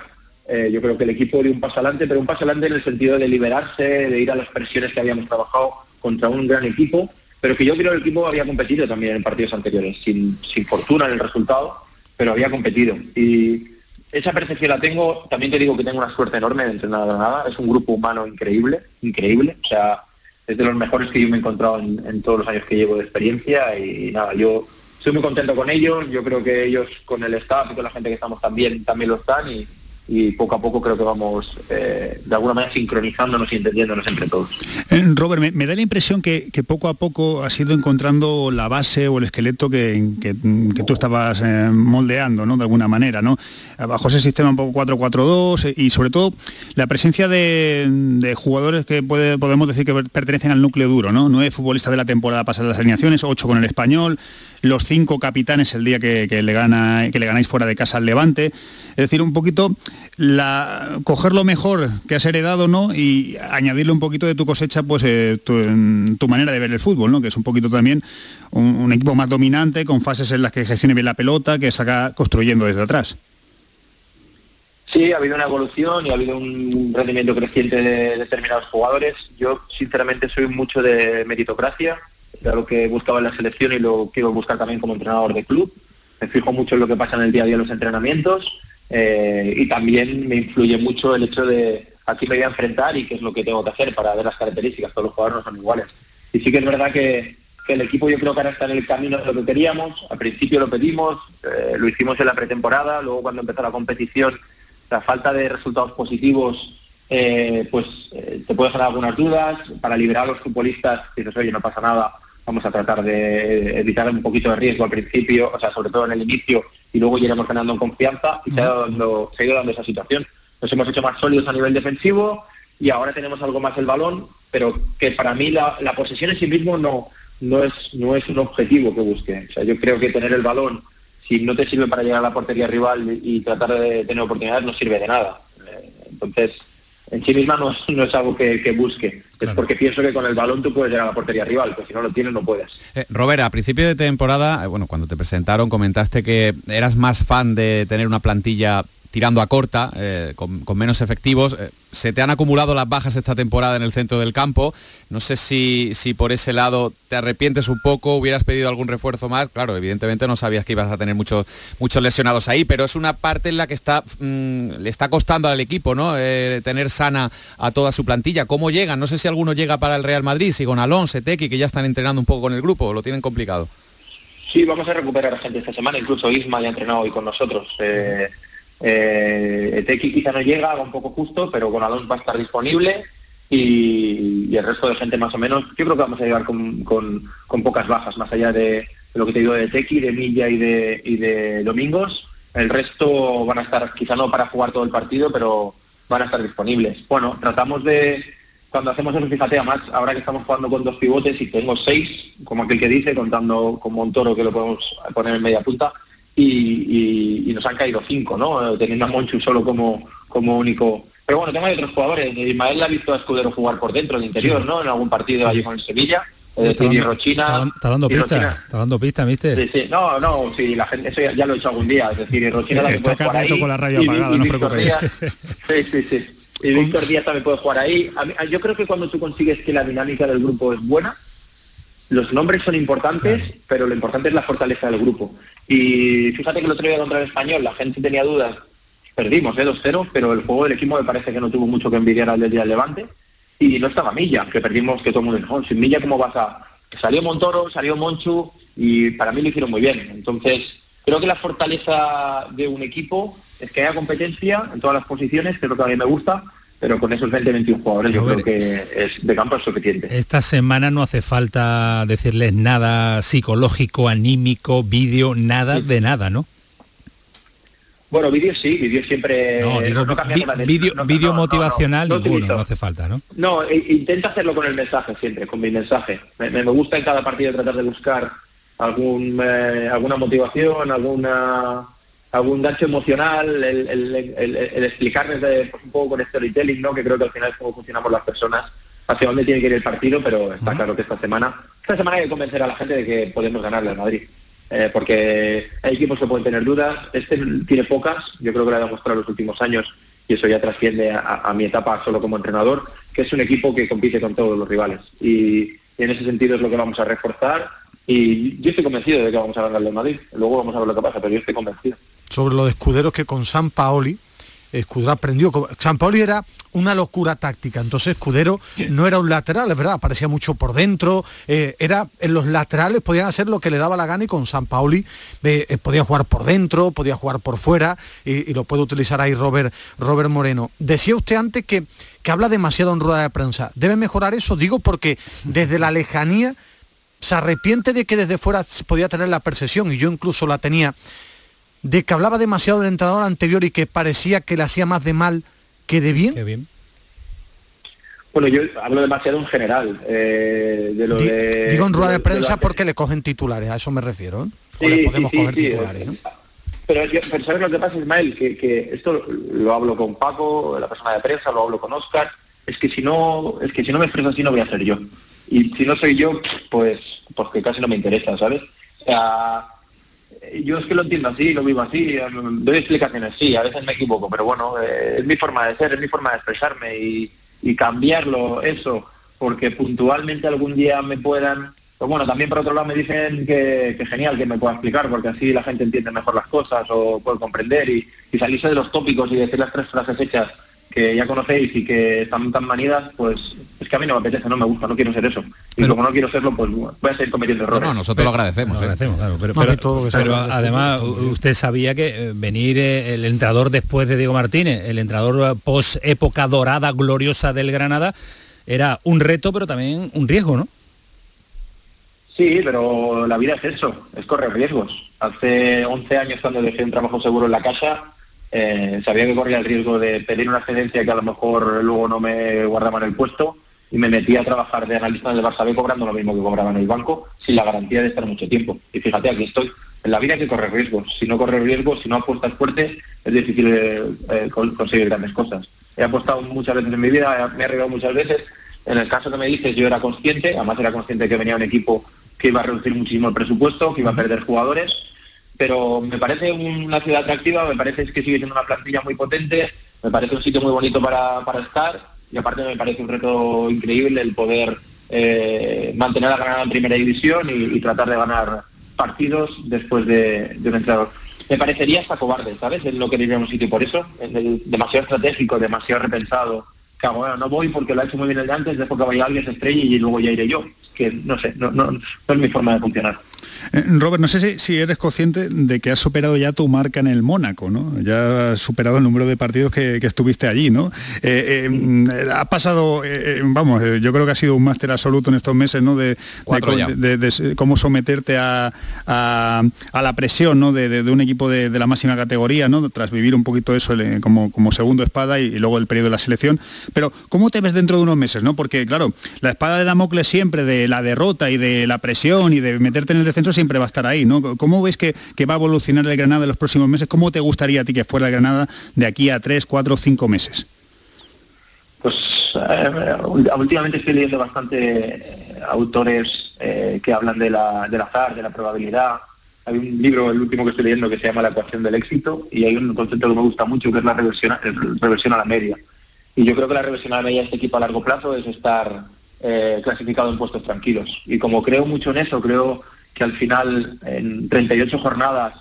eh, yo creo que el equipo dio un paso adelante, pero un paso adelante en el sentido de liberarse, de ir a las presiones que habíamos trabajado contra un gran equipo, pero que yo creo que el equipo había competido también en partidos anteriores, sin, sin fortuna en el resultado, pero había competido. Y esa percepción la tengo, también te digo que tengo una suerte enorme de entrenar a Granada, es un grupo humano increíble, increíble, o sea, es de los mejores que yo me he encontrado en, todos los años que llevo de experiencia y, nada, yo estoy muy contento con ellos, yo creo que ellos con el staff y con la gente que estamos también, también lo están y, y poco a poco creo que vamos eh, de alguna manera sincronizándonos y entendiéndonos entre todos. Eh, Robert, me, da la impresión que, que poco a poco has ido encontrando la base o el esqueleto que, que- tú estabas eh, moldeando, ¿no? De alguna manera, ¿no? Bajo ese sistema un poco 4-4-2 eh, y sobre todo la presencia de, de jugadores que podemos decir que per- pertenecen al núcleo duro, ¿no? Nueve futbolistas de la temporada pasada las alineaciones, ocho con el español, los cinco capitanes el día que, que le que le ganáis fuera de casa al Levante. Es decir, un poquito la, coger lo mejor que has heredado, ¿no? Y añadirle un poquito de tu cosecha, pues eh, tu, en tu manera de ver el fútbol, ¿no? Que es un poquito también un, un equipo más dominante, con fases en las que gestione bien la pelota, que saca construyendo desde atrás. Sí, ha habido una evolución y ha habido un rendimiento creciente de determinados jugadores. Yo, sinceramente, soy mucho de meritocracia, lo que buscaba en la selección y lo quiero buscar también como entrenador de club. Me fijo mucho en lo que pasa en el día a día en los entrenamientos eh, y también me influye mucho el hecho de a quién me voy a enfrentar y qué es lo que tengo que hacer para ver las características. Todos los jugadores no son iguales. Y sí que es verdad que, el equipo yo creo que ahora está en el camino de lo que queríamos. Al principio lo pedimos, eh, lo hicimos en la pretemporada, luego cuando empezó la competición la falta de resultados positivos eh, pues te puede generar algunas dudas. Para liberar a los futbolistas, dices, oye, no pasa nada, vamos a tratar de evitar un poquito de riesgo al principio, o sea, sobre todo en el inicio, y luego iremos ganando en confianza y se ha, ido dando, se ha ido dando esa situación. Nos hemos hecho más sólidos a nivel defensivo y ahora tenemos algo más el balón, pero que para mí la, la posesión en sí mismo no, no, es, no es un objetivo que busque. O sea, yo creo que tener el balón si no te sirve para llegar a la portería rival y, y tratar de tener oportunidades, no sirve de nada. Eh, entonces, en sí misma no es, no es algo que, que busque. Es porque pienso que con el balón tú puedes llegar a la portería rival, pues si no lo tienes no puedes. Eh, Robert, a principio de temporada, eh, bueno, cuando te presentaron comentaste que eras más fan de tener una plantilla tirando a corta, eh, con, menos efectivos. Eh, se te han acumulado las bajas esta temporada en el centro del campo. No sé si, si por ese lado te arrepientes un poco, hubieras pedido algún refuerzo más. Claro, evidentemente no sabías que ibas a tener muchos, muchos lesionados ahí, pero es una parte en la que está, mm, le está costando al equipo, ¿no? Eh, tener sana a toda su plantilla. ¿Cómo llegan? No sé si alguno llega para el Real Madrid, si con Alonso, Tequi, que ya están entrenando un poco con el grupo, lo tienen complicado. Sí, vamos a recuperar a gente esta semana, incluso Isma ya ha entrenado hoy con nosotros. Eh, quizá no llega, va un poco justo, pero con Alonso va a estar disponible y, el resto de gente más o menos, yo creo que vamos a llegar con, con- pocas bajas, más allá de, de lo que te digo de Tequi, de Milla y de, y de Domingos. El resto van a estar, quizá no para jugar todo el partido, pero van a estar disponibles. Bueno, tratamos de, cuando hacemos eso, fíjate, además, ahora que estamos jugando con dos pivotes y tengo seis, como aquel que dice, contando con Montoro que lo podemos poner en media punta, y, y- y nos han caído cinco, ¿no? Teniendo a Monchu solo como, como único. Pero bueno, tengo ahí otros jugadores. Ismael la ha visto a Escudero jugar por dentro, de interior, Sí. ¿no? En algún partido allí con el Sevilla. Es Está y dando- Rochina. está, está dando y pista, Rochina- está dando pista, mister. Sí, sí. No, no, sí, la gente, eso ya, ya lo he hecho algún día. Es decir, y Rochina también puede jugar ahí. con la radio y- apagada, y no Víctor. Díaz- Sí, sí, sí. Y Víctor Díaz también puede jugar ahí. A mí- yo creo que cuando tú consigues que la dinámica del grupo es buena, los nombres son importantes, pero lo importante es la fortaleza del grupo. Y fíjate que el otro día contra el español la gente tenía dudas. Perdimos, ¿eh? 2-0, pero el juego del equipo me parece que no tuvo mucho que envidiar al del día del Levante. Y no estaba Milla, que perdimos, que todo el mundo dijo, "Oh, sin Milla, ¿cómo vas a...? Salió Montoro, salió Monchu, y para mí lo hicieron muy bien. Entonces, creo que la fortaleza de un equipo es que haya competencia en todas las posiciones, que es lo que a mí me gusta, pero con esos 20-21 jugadores yo creo que es, de campo es suficiente. Esta semana no hace falta decirles nada psicológico, anímico, vídeo, nada de nada, ¿no? Bueno, vídeos sí, vídeos siempre... No, digo, no vídeo, no, vídeo motivacional no ninguno, no hace falta, ¿no? No, e- intenta hacerlo con el mensaje siempre, con mi mensaje. Me, me gusta en cada partido tratar de buscar algún eh, alguna motivación, alguna algún gancho emocional, el, el- el- el explicarles de- pues, un poco con storytelling, ¿no? que creo que al final es como funcionamos las personas, hacia dónde tiene que ir el partido, pero está claro que esta semana, esta semana hay que convencer a la gente de que podemos ganarle al Madrid. Eh, porque hay equipos que pueden tener dudas, este tiene pocas, yo creo que lo ha demostrado en los últimos años y eso ya trasciende a, a mi etapa solo como entrenador, que es un equipo que compite con todos los rivales. Y, y en ese sentido es lo que vamos a reforzar y yo estoy convencido de que vamos a ganarle al Madrid. Luego vamos a ver lo que pasa, pero yo estoy convencido. Sobre lo de escuderos que con San Paoli Escudero aprendió. San Pauli era una locura táctica, entonces Escudero no era un lateral, es verdad, aparecía mucho por dentro, eh, era en los laterales podían hacer lo que le daba la gana y con San Pauli eh, eh, podía jugar por dentro, podía jugar por fuera y, lo puede utilizar ahí Robert, Robert Moreno. Decía usted antes que, que habla demasiado en rueda de prensa. ¿Debe mejorar eso? Digo porque desde la lejanía se arrepiente de que desde fuera podía tener la percepción, y yo incluso la tenía, de que hablaba demasiado del entrenador anterior y que parecía que le hacía más de mal que de bien. Qué bien. Bueno, yo hablo demasiado en general. eh, de lo Di- de, Digo en rueda de prensa que- porque le cogen titulares, a eso me refiero. ¿eh? O Sí, le sí, podemos sí, coger sí, titulares. ¿no? Pero, yo, pero ¿sabes lo que pasa, Ismael? Que, que esto lo, lo hablo con Paco, la persona de prensa, lo hablo con Oscar. Es que si no, es que si no me expreso así no voy a ser yo. Y si no soy yo, pues, pues que casi no me interesa, ¿sabes? O sea, yo es que lo entiendo así, lo vivo así, doy explicaciones, sí, a veces me equivoco, pero bueno, eh, es mi forma de ser, es mi forma de expresarme y, cambiarlo, eso, porque puntualmente algún día me puedan... Pues bueno, también por otro lado me dicen que, genial que me pueda explicar, porque así la gente entiende mejor las cosas o puede comprender y salirse de los tópicos y decir las tres frases hechas que ya conocéis y que están tan manidas, pues es que a mí no me apetece, no me gusta, no quiero ser eso. Y como no quiero serlo, pues voy a seguir cometiendo errores. No, nosotros lo agradecemos. Lo ¿eh? agradecemos, claro, pero, pero- todo pero además u- usted sabía que eh, venir eh, el entrenador después de Diego Martínez, el entrenador post época dorada, gloriosa del Granada, era un reto, pero también un riesgo, ¿no? Sí, pero la vida es eso, es correr riesgos. Hace 11 años cuando dejé un trabajo seguro en la casa, eh, sabía que corría el riesgo de pedir una excedencia que a lo mejor luego no me guardaban el puesto y me metí a trabajar de analista en el Barça B cobrando lo mismo que cobraba en el banco, sin la garantía de estar mucho tiempo. Y fíjate, aquí estoy. En la vida hay que correr riesgos. Si no corres riesgos, si no apuestas fuerte, es difícil eh, eh, con- conseguir grandes cosas. He apostado muchas veces en mi vida, me he arriesgado muchas veces. En el caso que me dices, yo era consciente, además era consciente que venía un equipo que iba a reducir muchísimo el presupuesto, que iba a perder jugadores, pero me parece una ciudad atractiva, me parece que sigue siendo una plantilla muy potente, me parece un sitio muy bonito para, estar y aparte me parece un reto increíble el poder eh, mantener a Granada en primera división y, tratar de ganar partidos después de, de un entrenador. Me parecería hasta cobarde, ¿sabes? En lo que diría un sitio por eso, el- demasiado estratégico, demasiado repensado. Que hago, bueno, no voy porque lo ha hecho muy bien el de antes, dejo que vaya alguien, se estrelle y luego ya iré yo. Que no sé, no es mi forma de funcionar. Eh, Robert, no sé si, si eres consciente de que has superado ya tu marca en el Mónaco, ¿no? Ya has superado el número de partidos que, que estuviste allí, ¿no? Eh, eh, mm, ha pasado, eh, vamos, yo creo que ha sido un máster absoluto en estos meses, ¿no? De, cómo someterte a, a- a la presión, ¿no? De, un equipo de, la máxima categoría, ¿no? Tras vivir un poquito eso como, como segundo espada y, y luego el periodo de la selección. Pero, ¿cómo te ves dentro de unos meses, no? Porque, claro, la espada de Damocles siempre de la derrota y de la presión y de meterte en el descenso siempre va a estar ahí, ¿no? ¿Cómo ves que, que va a evolucionar el Granada en los próximos meses? ¿Cómo te gustaría a ti que fuera el Granada de aquí a tres, cuatro, cinco meses? Pues eh, últimamente estoy leyendo bastante eh, autores eh, que hablan de la, del azar, de la probabilidad. Hay un libro, el último que estoy leyendo, que se llama La ecuación del éxito, y hay un concepto que me gusta mucho, que es la reversión, el- reversión a la media. Y yo creo que la reversión a la media de este equipo a largo plazo es estar clasificado en puestos tranquilos. Y como creo mucho en eso, creo que al final, en 38 jornadas,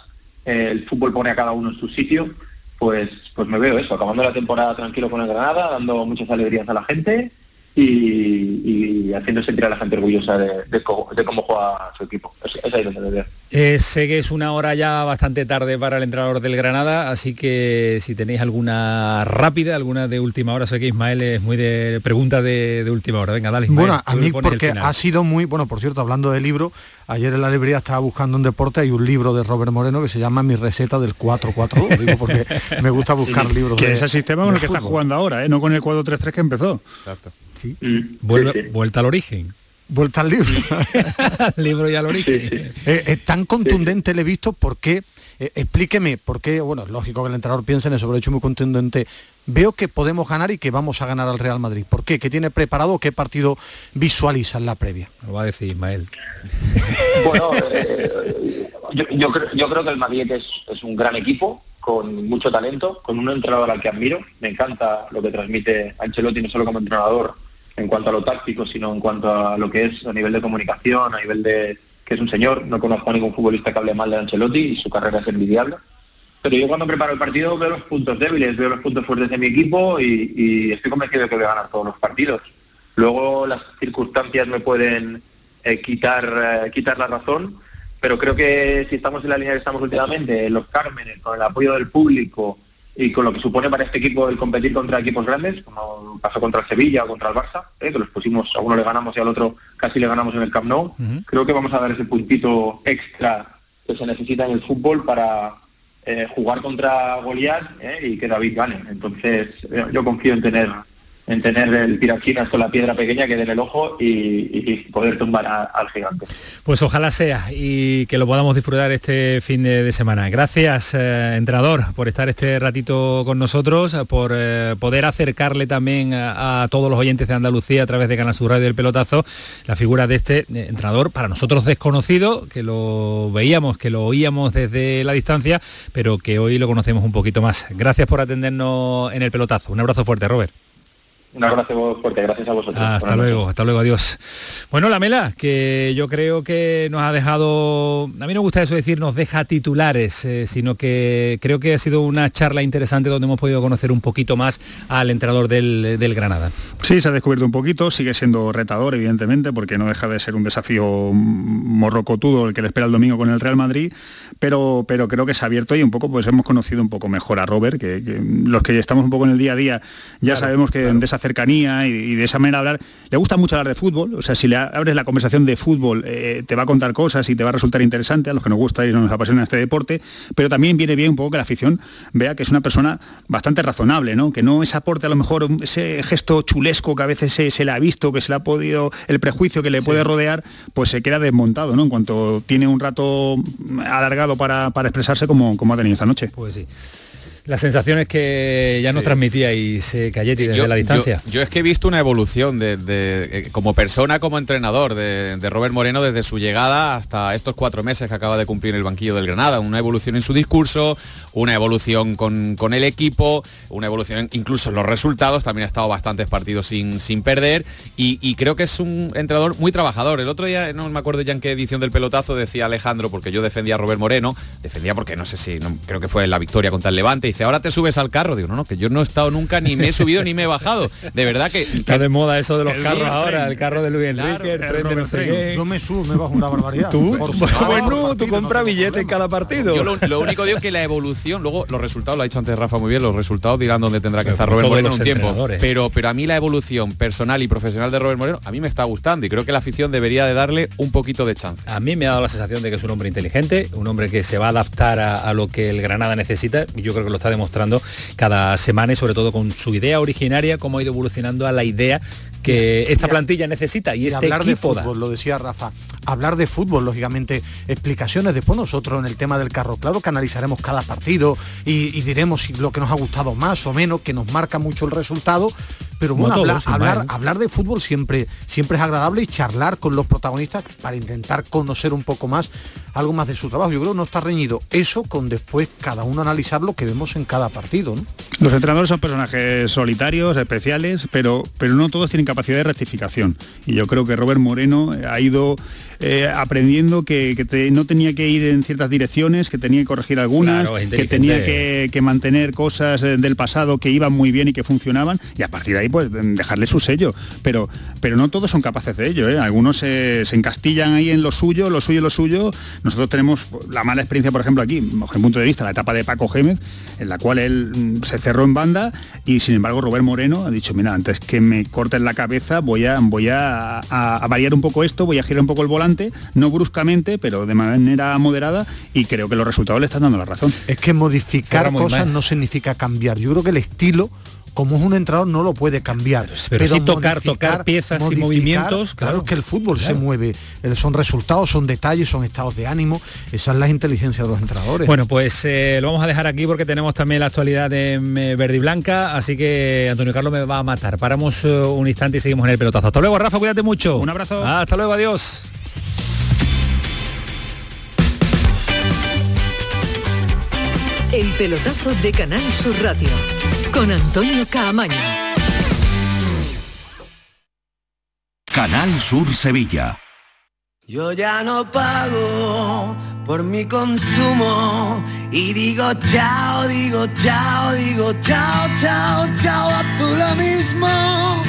el fútbol pone a cada uno en su sitio, pues, pues me veo eso, acabando la temporada tranquilo con el Granada, dando muchas alegrías a la gente y, y haciendo sentir a la gente orgullosa de, de cómo, de cómo juega su equipo. Es, es ahí donde me veo. Eh, sé que es una hora ya bastante tarde para el entrenador del Granada, así que si tenéis alguna rápida, alguna de última hora, sé que Ismael es muy de pregunta de, de última hora. Venga, dale. Ismael, Bueno, a mí porque ha sido muy, bueno, por cierto, hablando de libro, ayer en la librería estaba buscando un deporte, hay un libro de Robert Moreno que se llama Mi receta del 4-4-2, digo porque [LAUGHS] me gusta buscar libros Que de es el sistema con el que está jugando ahora, ¿eh? no con el 4-3-3 que empezó. Sí. Vuelve- Vuelta al origen. Vuelta al libro. [LAUGHS] al libro y al origen. Eh, eh, tan contundente le he visto porque, eh, explíqueme, porque, bueno, es lógico que el entrenador piense en eso, pero he hecho muy contundente. Veo que podemos ganar y que vamos a ganar al Real Madrid. ¿Por qué? ¿Qué tiene preparado? ¿Qué partido visualiza en la previa? Lo va a decir Ismael. [LAUGHS] Bueno, eh, yo, yo creo, yo creo que el Madrid es, es un gran equipo, con mucho talento, con un entrenador al que admiro. Me encanta lo que transmite Ancelotti, no solo como entrenador en cuanto a lo táctico, sino en cuanto a lo que es a nivel de comunicación, a nivel de que es un señor. No conozco a ningún futbolista que hable mal de Ancelotti y su carrera es envidiable. pero yo cuando preparo el partido veo los puntos débiles, veo los puntos fuertes de mi equipo y, estoy convencido de que voy a ganar todos los partidos. Luego las circunstancias me pueden eh, quitar, eh, quitar la razón, pero creo que si estamos en la línea que estamos últimamente, en los Cármenes, con el apoyo del público y con lo que supone para este equipo el competir contra equipos grandes, como pasó contra el Sevilla o contra el Barça, eh, que los pusimos, a uno le ganamos y al otro casi le ganamos en el Camp Nou, creo que vamos a dar ese puntito extra que se necesita en el fútbol para eh, jugar contra Goliat eh, y que David gane. Entonces eh, yo confío en tener en tener el tirachinas con la piedra pequeña que dé en el ojo y, poder tumbar al gigante. Pues ojalá sea y que lo podamos disfrutar este fin de, semana. Gracias, eh, entrenador, por estar este ratito con nosotros, por eh, poder acercarle también a, a todos los oyentes de Andalucía a través de Canal Sur Radio del Pelotazo la figura de este eh, entrenador para nosotros desconocido, que lo veíamos, que lo oíamos desde la distancia, pero que hoy lo conocemos un poquito más. Gracias por atendernos en el Pelotazo. Un abrazo fuerte, Robert. Un abrazo fuerte, gracias a vosotros. Hasta Buenas luego, hasta luego, adiós. Bueno, la Mela, que yo creo que nos ha dejado, a mí no me gusta eso decir nos deja titulares, eh, sino que creo que ha sido una charla interesante donde hemos podido conocer un poquito más al entrenador del, del Granada. Sí, se ha descubierto un poquito, sigue siendo retador, evidentemente, porque no deja de ser un desafío morrocotudo el que le espera el domingo con el Real Madrid, pero, pero creo que se ha abierto y un poco pues hemos conocido un poco mejor a Robert, que, que los que estamos un poco en el día a día ya sabemos que de esa cercanía y, y de esa manera hablar, le gusta mucho hablar de fútbol, o sea, si le abres la conversación de fútbol, eh, te va a contar cosas y te va a resultar interesante a los que nos gusta y nos apasiona este deporte, pero también viene bien un poco que la afición vea que es una persona bastante razonable, ¿no? Que no ese aporte a lo mejor ese gesto chulesco que a veces se, se le ha visto, que se le ha podido, el prejuicio que le puede rodear, pues se queda desmontado, ¿no? En cuanto tiene un rato alargado para, para expresarse como, como ha tenido esta noche. Pues sí. Las sensaciones que ya nos transmitíais, eh, Cayetti, desde Yo- la distancia. Yo, yo es que he visto una evolución de, de- eh, como persona, como entrenador de, de Robert Moreno desde su llegada hasta estos cuatro meses que acaba de cumplir en el banquillo del Granada. Una evolución en su discurso, una evolución con, con el equipo, una evolución incluso en los resultados. También ha estado bastantes partidos sin, sin perder y, y creo que es un entrenador muy trabajador. El otro día, no me acuerdo ya en qué edición del pelotazo, decía Alejandro, porque yo defendía a Robert Moreno, defendía porque no sé si, no- creo que fue en la victoria contra el Levante, dice, ahora te subes al carro. Digo, no, no, que yo no he estado nunca, ni me he subido ni me he bajado. De verdad que... [LAUGHS] Está de moda eso de los carros ahora, el carro de Luis Enrique, el tren de no sé qué. Yo me subo, me bajo una barbaridad. Tú, Por bueno, favor, tú compras billetes en cada partido. Yo lo, lo único digo es que la evolución, luego los resultados, lo ha dicho antes Rafa muy bien, los resultados dirán dónde tendrá que estar Robert Moreno en los un tiempo. Pero, pero a mí la evolución personal y profesional de Robert Moreno a mí me está gustando y creo que la afición debería de darle un poquito de chance. A mí me ha dado la sensación de que es un hombre inteligente, un hombre que se va a adaptar a, a lo que el Granada necesita y yo creo que lo está demostrando cada semana y sobre todo con su idea originaria, cómo ha ido evolucionando a la idea que esta plantilla necesita y, y este hablar de equipo da. fútbol, lo decía Rafa, hablar de fútbol, lógicamente, explicaciones después nosotros en el tema del carro, claro que analizaremos cada partido y, y diremos si lo que nos ha gustado más o menos, que nos marca mucho el resultado, pero bueno, hablar, todos, hablar, de fútbol siempre, siempre es agradable y charlar con los protagonistas para intentar conocer un poco más algo más de su trabajo. Yo creo que no está reñido eso con después cada uno analizar lo que vemos en cada partido, ¿no? Los entrenadores son personajes solitarios, especiales, pero, pero no todos tienen capacidad de rectificación. Y yo creo que Robert Moreno ha ido eh, aprendiendo que, que te- no tenía que ir en ciertas direcciones, que tenía que corregir algunas, Claro, que tenía que, que mantener cosas eh, del pasado que iban muy bien y que funcionaban, y a partir de ahí pues dejarle su sello. Pero, pero no todos son capaces de ello. ¿eh? Algunos se, se encastillan ahí en lo suyo, lo suyo, lo suyo. Nosotros tenemos la mala experiencia, por ejemplo, aquí, bajo mi punto de vista, la etapa de Paco Gémez, en la cual él mm, se cerró en banda y sin embargo Robert Moreno ha dicho, mira, antes que me corten la cabeza voy a, voy a, a- a variar un poco esto, voy a girar un poco el volante, no bruscamente, pero de manera moderada y creo que los resultados le están dando la razón. Es que modificar cosas mal. no significa cambiar. Yo creo que el estilo, como es un entrenador, no lo puede cambiar. pero sí tocar- tocar piezas y movimientos, Claro, claro. es que el fútbol Claro. se mueve. Son resultados, son detalles, son estados de ánimo. Esa es la inteligencia de los entrenadores. Bueno, pues eh, lo vamos a dejar aquí porque tenemos también la actualidad de eh, verde y blanca, así que Antonio Carlos me va a matar. Paramos eh, un instante y seguimos en el pelotazo. Hasta luego, Rafa, cuídate mucho. Un abrazo. hasta luego, adiós. El pelotazo de Canal Sur Radio con Antonio Caamaño. Canal Sur Sevilla. Yo ya no pago por mi consumo Y digo chao, digo chao, digo chao, chao, chao, a tú lo mismo.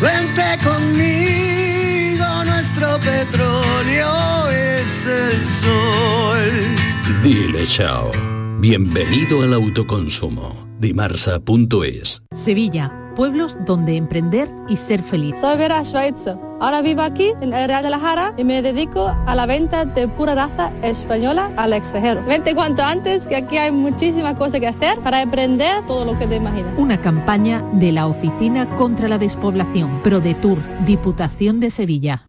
Vente conmigo, nuestro petróleo es el sol. Dile chao. Bienvenido al autoconsumo. Dimarsa.es Sevilla, pueblos donde emprender y ser feliz. Soy Vera Schweitzer. Ahora vivo aquí en el Real de la Jara y me dedico a la venta de pura raza española al extranjero. Vente cuanto antes que aquí hay muchísimas cosas que hacer para emprender todo lo que te imaginas. Una campaña de la Oficina contra la Despoblación, ProDetour, Diputación de Sevilla.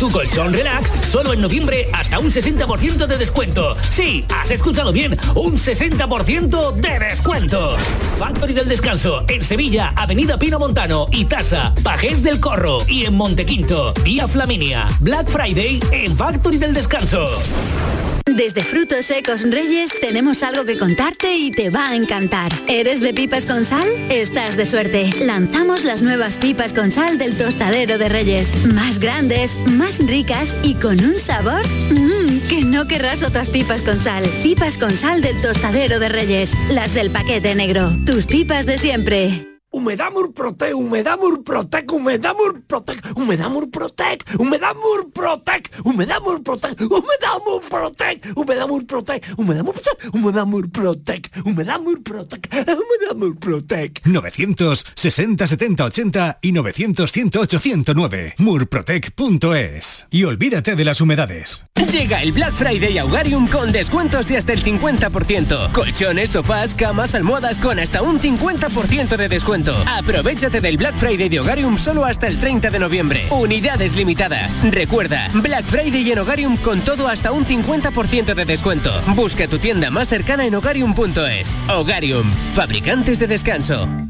Tu colchón relax solo en noviembre hasta un 60% de descuento. Sí, has escuchado bien, un 60% de descuento. Factory del Descanso en Sevilla, Avenida Pino Montano y Tasa, Pajés del Corro y en Montequinto, Vía Flaminia. Black Friday en Factory del Descanso. Desde Frutos Secos Reyes tenemos algo que contarte y te va a encantar. ¿Eres de pipas con sal? Estás de suerte. Lanzamos las nuevas pipas con sal del tostadero de Reyes. Más grandes, más ricas y con un sabor mmm, que no querrás otras pipas con sal. Pipas con sal del tostadero de Reyes. Las del paquete negro. Tus pipas de siempre. Humedad Murprotec, Humedad Murprotec, Humedad Murprotec, Humedad Murprotec, Humedad Murprotec, Humedad Murprotec, Humedad Murprotec, Humedad Murprotec, Humedad Murprotec, Humedad Murprotec, Humedad Murprotec, Humedad Murprotec. 960 70 80 y 900 108 109. Murprotec.es. Y olvídate de las humedades. Llega el Black Friday a Hogarium con descuentos de hasta el 50%. Colchones, sofás, camas, almohadas con hasta un 50% de descuento. Aprovechate del Black Friday de Hogarium solo hasta el 30 de noviembre. Unidades limitadas. Recuerda, Black Friday en Hogarium con todo hasta un 50% de descuento. Busca tu tienda más cercana en hogarium.es. Hogarium, fabricantes de descanso.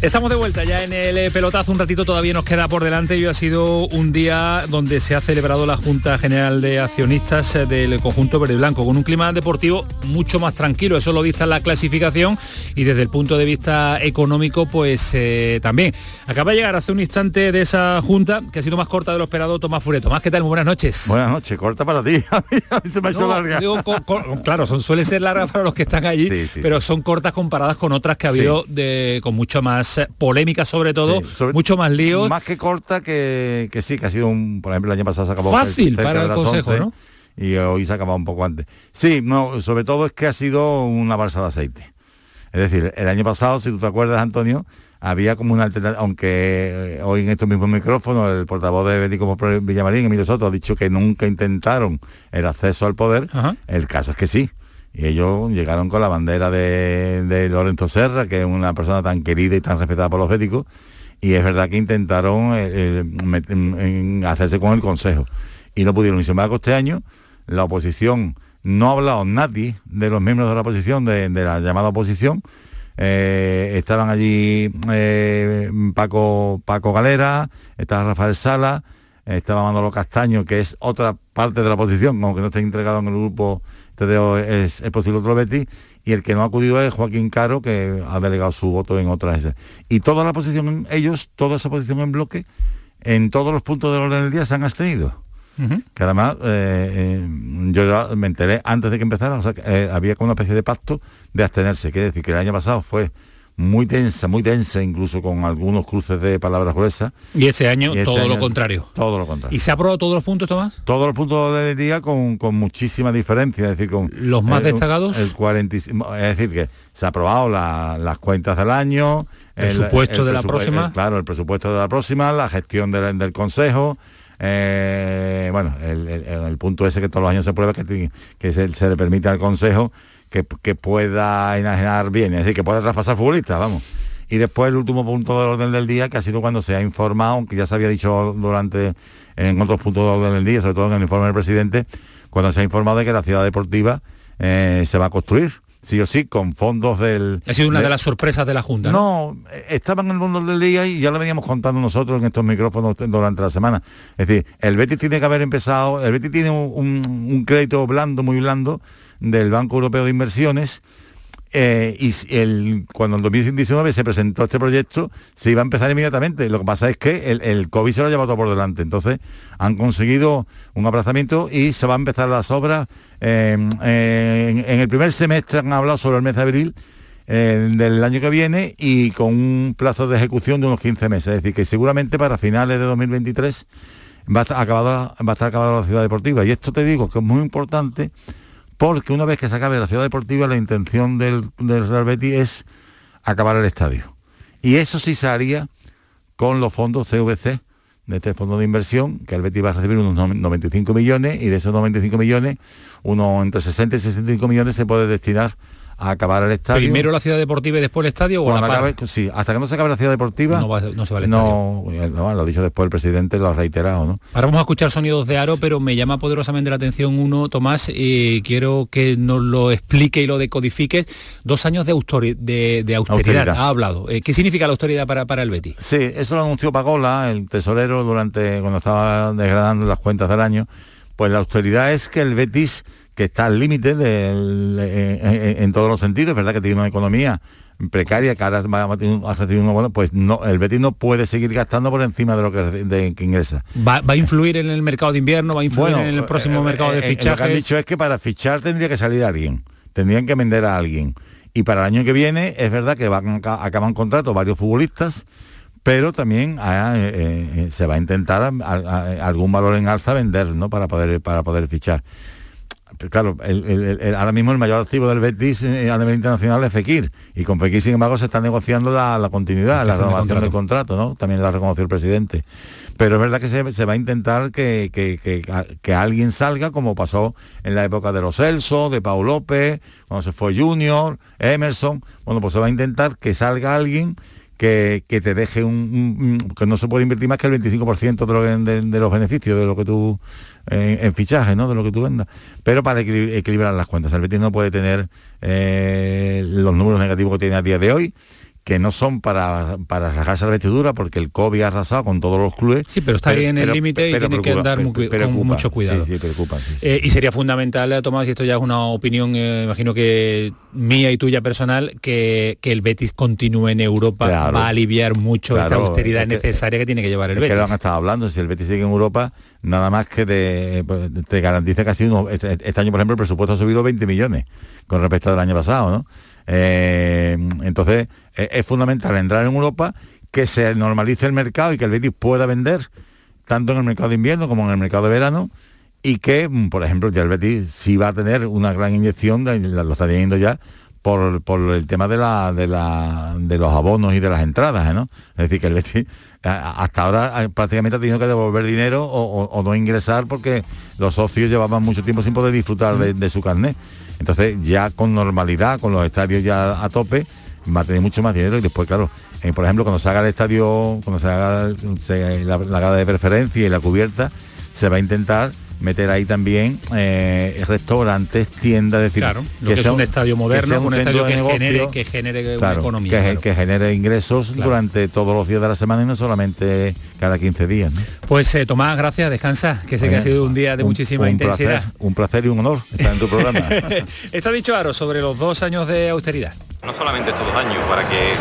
Estamos de vuelta ya en el eh, pelotazo, un ratito todavía nos queda por delante y hoy ha sido un día donde se ha celebrado la Junta General de Accionistas eh, del conjunto verde y blanco, con un clima deportivo mucho más tranquilo, eso lo dista la clasificación y desde el punto de vista económico pues eh, también. Acaba de llegar hace un instante de esa Junta, que ha sido más corta de lo esperado, Tomás Furet. Tomás, ¿qué tal? Muy buenas noches. Buenas noches, corta para ti. [LAUGHS] Me No, larga. digo, claro, son, suele ser largas para los que están allí, pero son cortas comparadas con otras que ha Sí. habido de, con mucho más eh, polémica sobre todo, Sí, sobre- mucho más líos. Más que corta que, que sí, que ha sido un, por ejemplo, el año pasado se acabó Fácil para el Consejo, 11, ¿no? Y hoy se ha acabado un poco antes. Sí, no, sobre todo es que ha sido una balsa de aceite. Es decir, el año pasado, si tú te acuerdas, Antonio, había como una alternativa, aunque eh, hoy en estos mismos micrófonos el portavoz de Bético Villamarín, Emilio Soto, ha dicho que nunca intentaron el acceso al poder, el caso es que sí. Y ellos llegaron con la bandera de, Lorenzo Serra, que es una persona tan querida y tan respetada por los béticos, y es verdad que intentaron eh, eh, hacerse con el Consejo. Y no pudieron. Y sin embargo, este año la oposición, no ha hablado nadie de los miembros de la oposición, de, la llamada oposición, eh, estaban allí Paco, Paco Galera, estaba Rafael Sala, estaba Manolo Castaño, que es otra parte de la oposición, aunque no esté entregado en el grupo Es, es posible otro Betty, y el que no ha acudido es Joaquín Caro, que ha delegado su voto en otras. Y toda la oposición, ellos, toda esa oposición en bloque, en todos los puntos del orden del día se han abstenido. Que además eh, eh, yo ya me enteré antes de que empezara, o sea, que, eh, había como una especie de pacto de abstenerse. Quiere decir que el año pasado fue muy tensa, muy tensa, incluso con algunos cruces de palabras gruesas. Y este año Y este todo lo contrario. Todo lo contrario. ¿Y se ha aprobado todos los puntos, Tomás? Todos los puntos del día con, con muchísima diferencia, es decir, con ¿Los más destacados? El 45, es decir, que se ha aprobado la- las cuentas del año, El presupuesto de la próxima. el- claro, el presupuesto de la próxima, la gestión del, del consejo. eh, bueno, el, el- el punto ese que todos los años se prueba que, que se, se le permite al consejo que, pueda enajenar bien, es decir, que pueda traspasar futbolistas, vamos. Y después el último punto del orden del día, que ha sido cuando se ha informado, aunque ya se había dicho durante en otros puntos del orden del día, sobre todo en el informe del presidente, cuando se ha informado de que la ciudad deportiva eh, se va a construir, sí o sí, con fondos del... Ha sido una de las sorpresas de la Junta, ¿no? No, estaba en el mundo del día y ya lo veníamos contando nosotros en estos micrófonos durante la semana. Es decir, el Betis tiene que haber empezado, el Betis tiene un, un- un crédito blando, muy blando, del Banco Europeo de Inversiones, eh, y el, cuando en 2019 se presentó este proyecto, se iba a empezar inmediatamente. Lo que pasa es que el, el COVID se lo ha llevado todo por delante. Entonces han conseguido un aplazamiento y se va a empezar las obras. eh, en, en el primer semestre han hablado sobre el mes de abril del año que viene y con un plazo de ejecución de unos 15 meses. Es decir, que seguramente para finales de 2023 va a estar acabada, va a estar acabada la ciudad deportiva. Y esto te digo que es muy importante porque una vez que se acabe la ciudad deportiva, la intención del, del Real Betis es acabar el estadio. Y eso sí se haría con los fondos CVC, de este fondo de inversión, que el Betis va a recibir unos no- 95 millones, y de esos 95 millones, uno entre 60 y 65 millones se puede destinar a acabar el estadio. Primero la ciudad deportiva y después el estadio o la acabe- sí, hasta que no se acabe la ciudad deportiva, No va- no se va al no, no, lo ha dicho después el presidente, lo ha reiterado, ¿no? Ahora vamos a escuchar sonidos de aro, pero me llama poderosamente la atención uno, Tomás, y quiero que nos lo explique y lo decodifiques. Dos años de, de, de austeridad, Austeridad. ha hablado. Eh, ¿Qué significa la austeridad para, para el Betis? Sí, eso lo anunció Pagola, el tesorero, durante cuando estaba degradando las cuentas del año. Pues la austeridad es que el Betis, que está al límite del- en, en- todos los sentidos, es verdad que tiene una economía precaria, que ahora va a tener- ha recibido uno bueno, pues no, el Betis no puede seguir gastando por encima de lo que, de- que ingresa. ¿Va, va a influir en el mercado de invierno? ¿Va a influir en el próximo eh, mercado de eh, eh, Lo que fichajes? han dicho es que para fichar tendría que salir alguien, tendrían que vender a alguien. Y para el año que viene es verdad que van a ca- acaban contrato varios futbolistas, pero también ah, eh, eh, se va a intentar a- a- algún valor en alza vender, ¿no? Para poder para poder fichar. Pero claro, el- el- ahora mismo el mayor activo del Betis eh, a nivel internacional es Fekir. Y con Fekir, sin embargo, se está negociando la, la continuidad, la renovación del contrato, ¿no? También la reconoció el presidente. Pero es verdad que se, se va a intentar que, que- que- que alguien salga, como pasó en la época de los Celso, de Pau López, cuando se fue Junior, Emerson. Bueno, pues se va a intentar que salga alguien que, que te deje un, que no se puede invertir más que el 25% de, lo de- los beneficios de lo que tú eh, en fichaje, ¿no? De lo que tú vendas. Pero para equili- equilibrar las cuentas. El Betis no puede tener eh, los números negativos que tiene a día de hoy que no son para, para rasgarse la vestidura porque el COVID ha arrasado con todos los clubes. Sí, pero está ahí en el límite y tiene que andar muy con mucho cuidado. Sí, sí, preocupa, sí, sí. Eh, y sería fundamental, Tomás, y esto ya es una opinión, eh, imagino que mía y tuya personal, que, que el Betis continúe en Europa Claro. va a aliviar mucho esta austeridad es que- necesaria que tiene que llevar el Es que lo Betis. han estado hablando, si el Betis sigue en Europa, nada más que de, pues, te garantiza casi uno, este, este año, por ejemplo, el presupuesto ha subido 20 millones con respecto al año pasado, ¿no? Eh, entonces, es, es fundamental entrar en Europa, que se normalice el mercado y que el Betis pueda vender tanto en el mercado de invierno como en el mercado de verano y que, mm, por ejemplo, ya el Betis sí va a tener una gran inyección, lo está teniendo ya, por, por el tema de, la, de, la, de los abonos y de las entradas, ¿eh, ¿no? Es decir, que el Betis hasta ahora eh, prácticamente ha tenido que devolver dinero o no ingresar porque los socios llevaban mucho tiempo sin poder disfrutar de, de su carnet. Entonces, ya con normalidad, con los estadios ya a tope, va a tener mucho más dinero. Y después, claro, eh, por ejemplo, cuando se haga el estadio, cuando se haga la, la grada de preferencia y la cubierta, se va a intentar meter ahí también eh, restaurantes, tiendas, es decir, Claro, lo que es sea un estadio moderno, sea un estadio que negocio, genere- que genere una economía, que, claro. que genere ingresos durante todos los días de la semana y no solamente cada 15 días. ¿no? Pues eh, Tomás, gracias, descansa, que sé que ha sido un día de un- muchísima un intensidad. placer, un placer y un honor estar en tu programa. [LAUGHS] Está dicho Aro sobre los dos años de austeridad. No solamente estos dos años, para que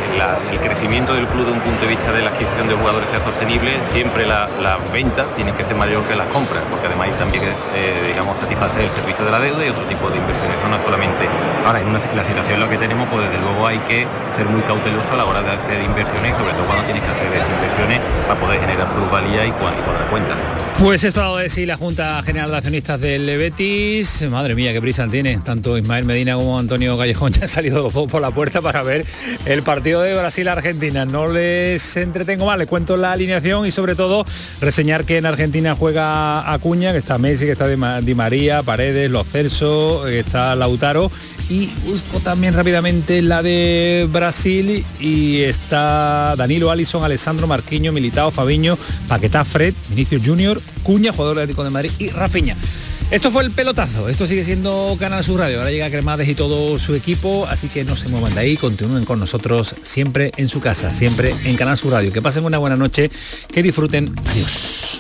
el crecimiento del club de un punto de vista de la adquisición de jugadores sea sostenible, siempre la- las ventas tienen que ser mayor que las compras, porque además también que, eh, digamos, satisfacer el servicio de la deuda y otro tipo de inversiones. Eso no es solamente... Ahora, en la situación en la que tenemos, pues desde luego hay que ser muy cauteloso a la hora de hacer inversiones, sobre todo cuando tienes que hacer esas inversiones para poder generar plusvalía y cuadrar cuentas. Pues esto ha dado de sí la Junta General de Accionistas del Betis. Madre mía, qué prisa tiene. Tanto Ismael Medina como Antonio Callejón [LAUGHS] ya han salido por la puerta para ver el partido de Brasil-Argentina. No les entretengo más, les cuento la alineación y sobre todo reseñar que en Argentina juega Acuña, que está Messi, que está Di María, Paredes, Los Celso, que está Lautaro y busco también rápidamente la de Brasil y está Danilo Alison, Alessandro Marquiño, Militao, Fabiño, Paquetá, Fred, Vinicius Junior, Cuña, jugador del Atlético de Madrid y Rafinha. Esto fue el pelotazo, esto sigue siendo Canal Sur Radio, ahora llega Cremades y todo su equipo, así que no se muevan de ahí, continúen con nosotros siempre en su casa, siempre en Canal Sur Radio. Que pasen una buena noche, que disfruten, adiós.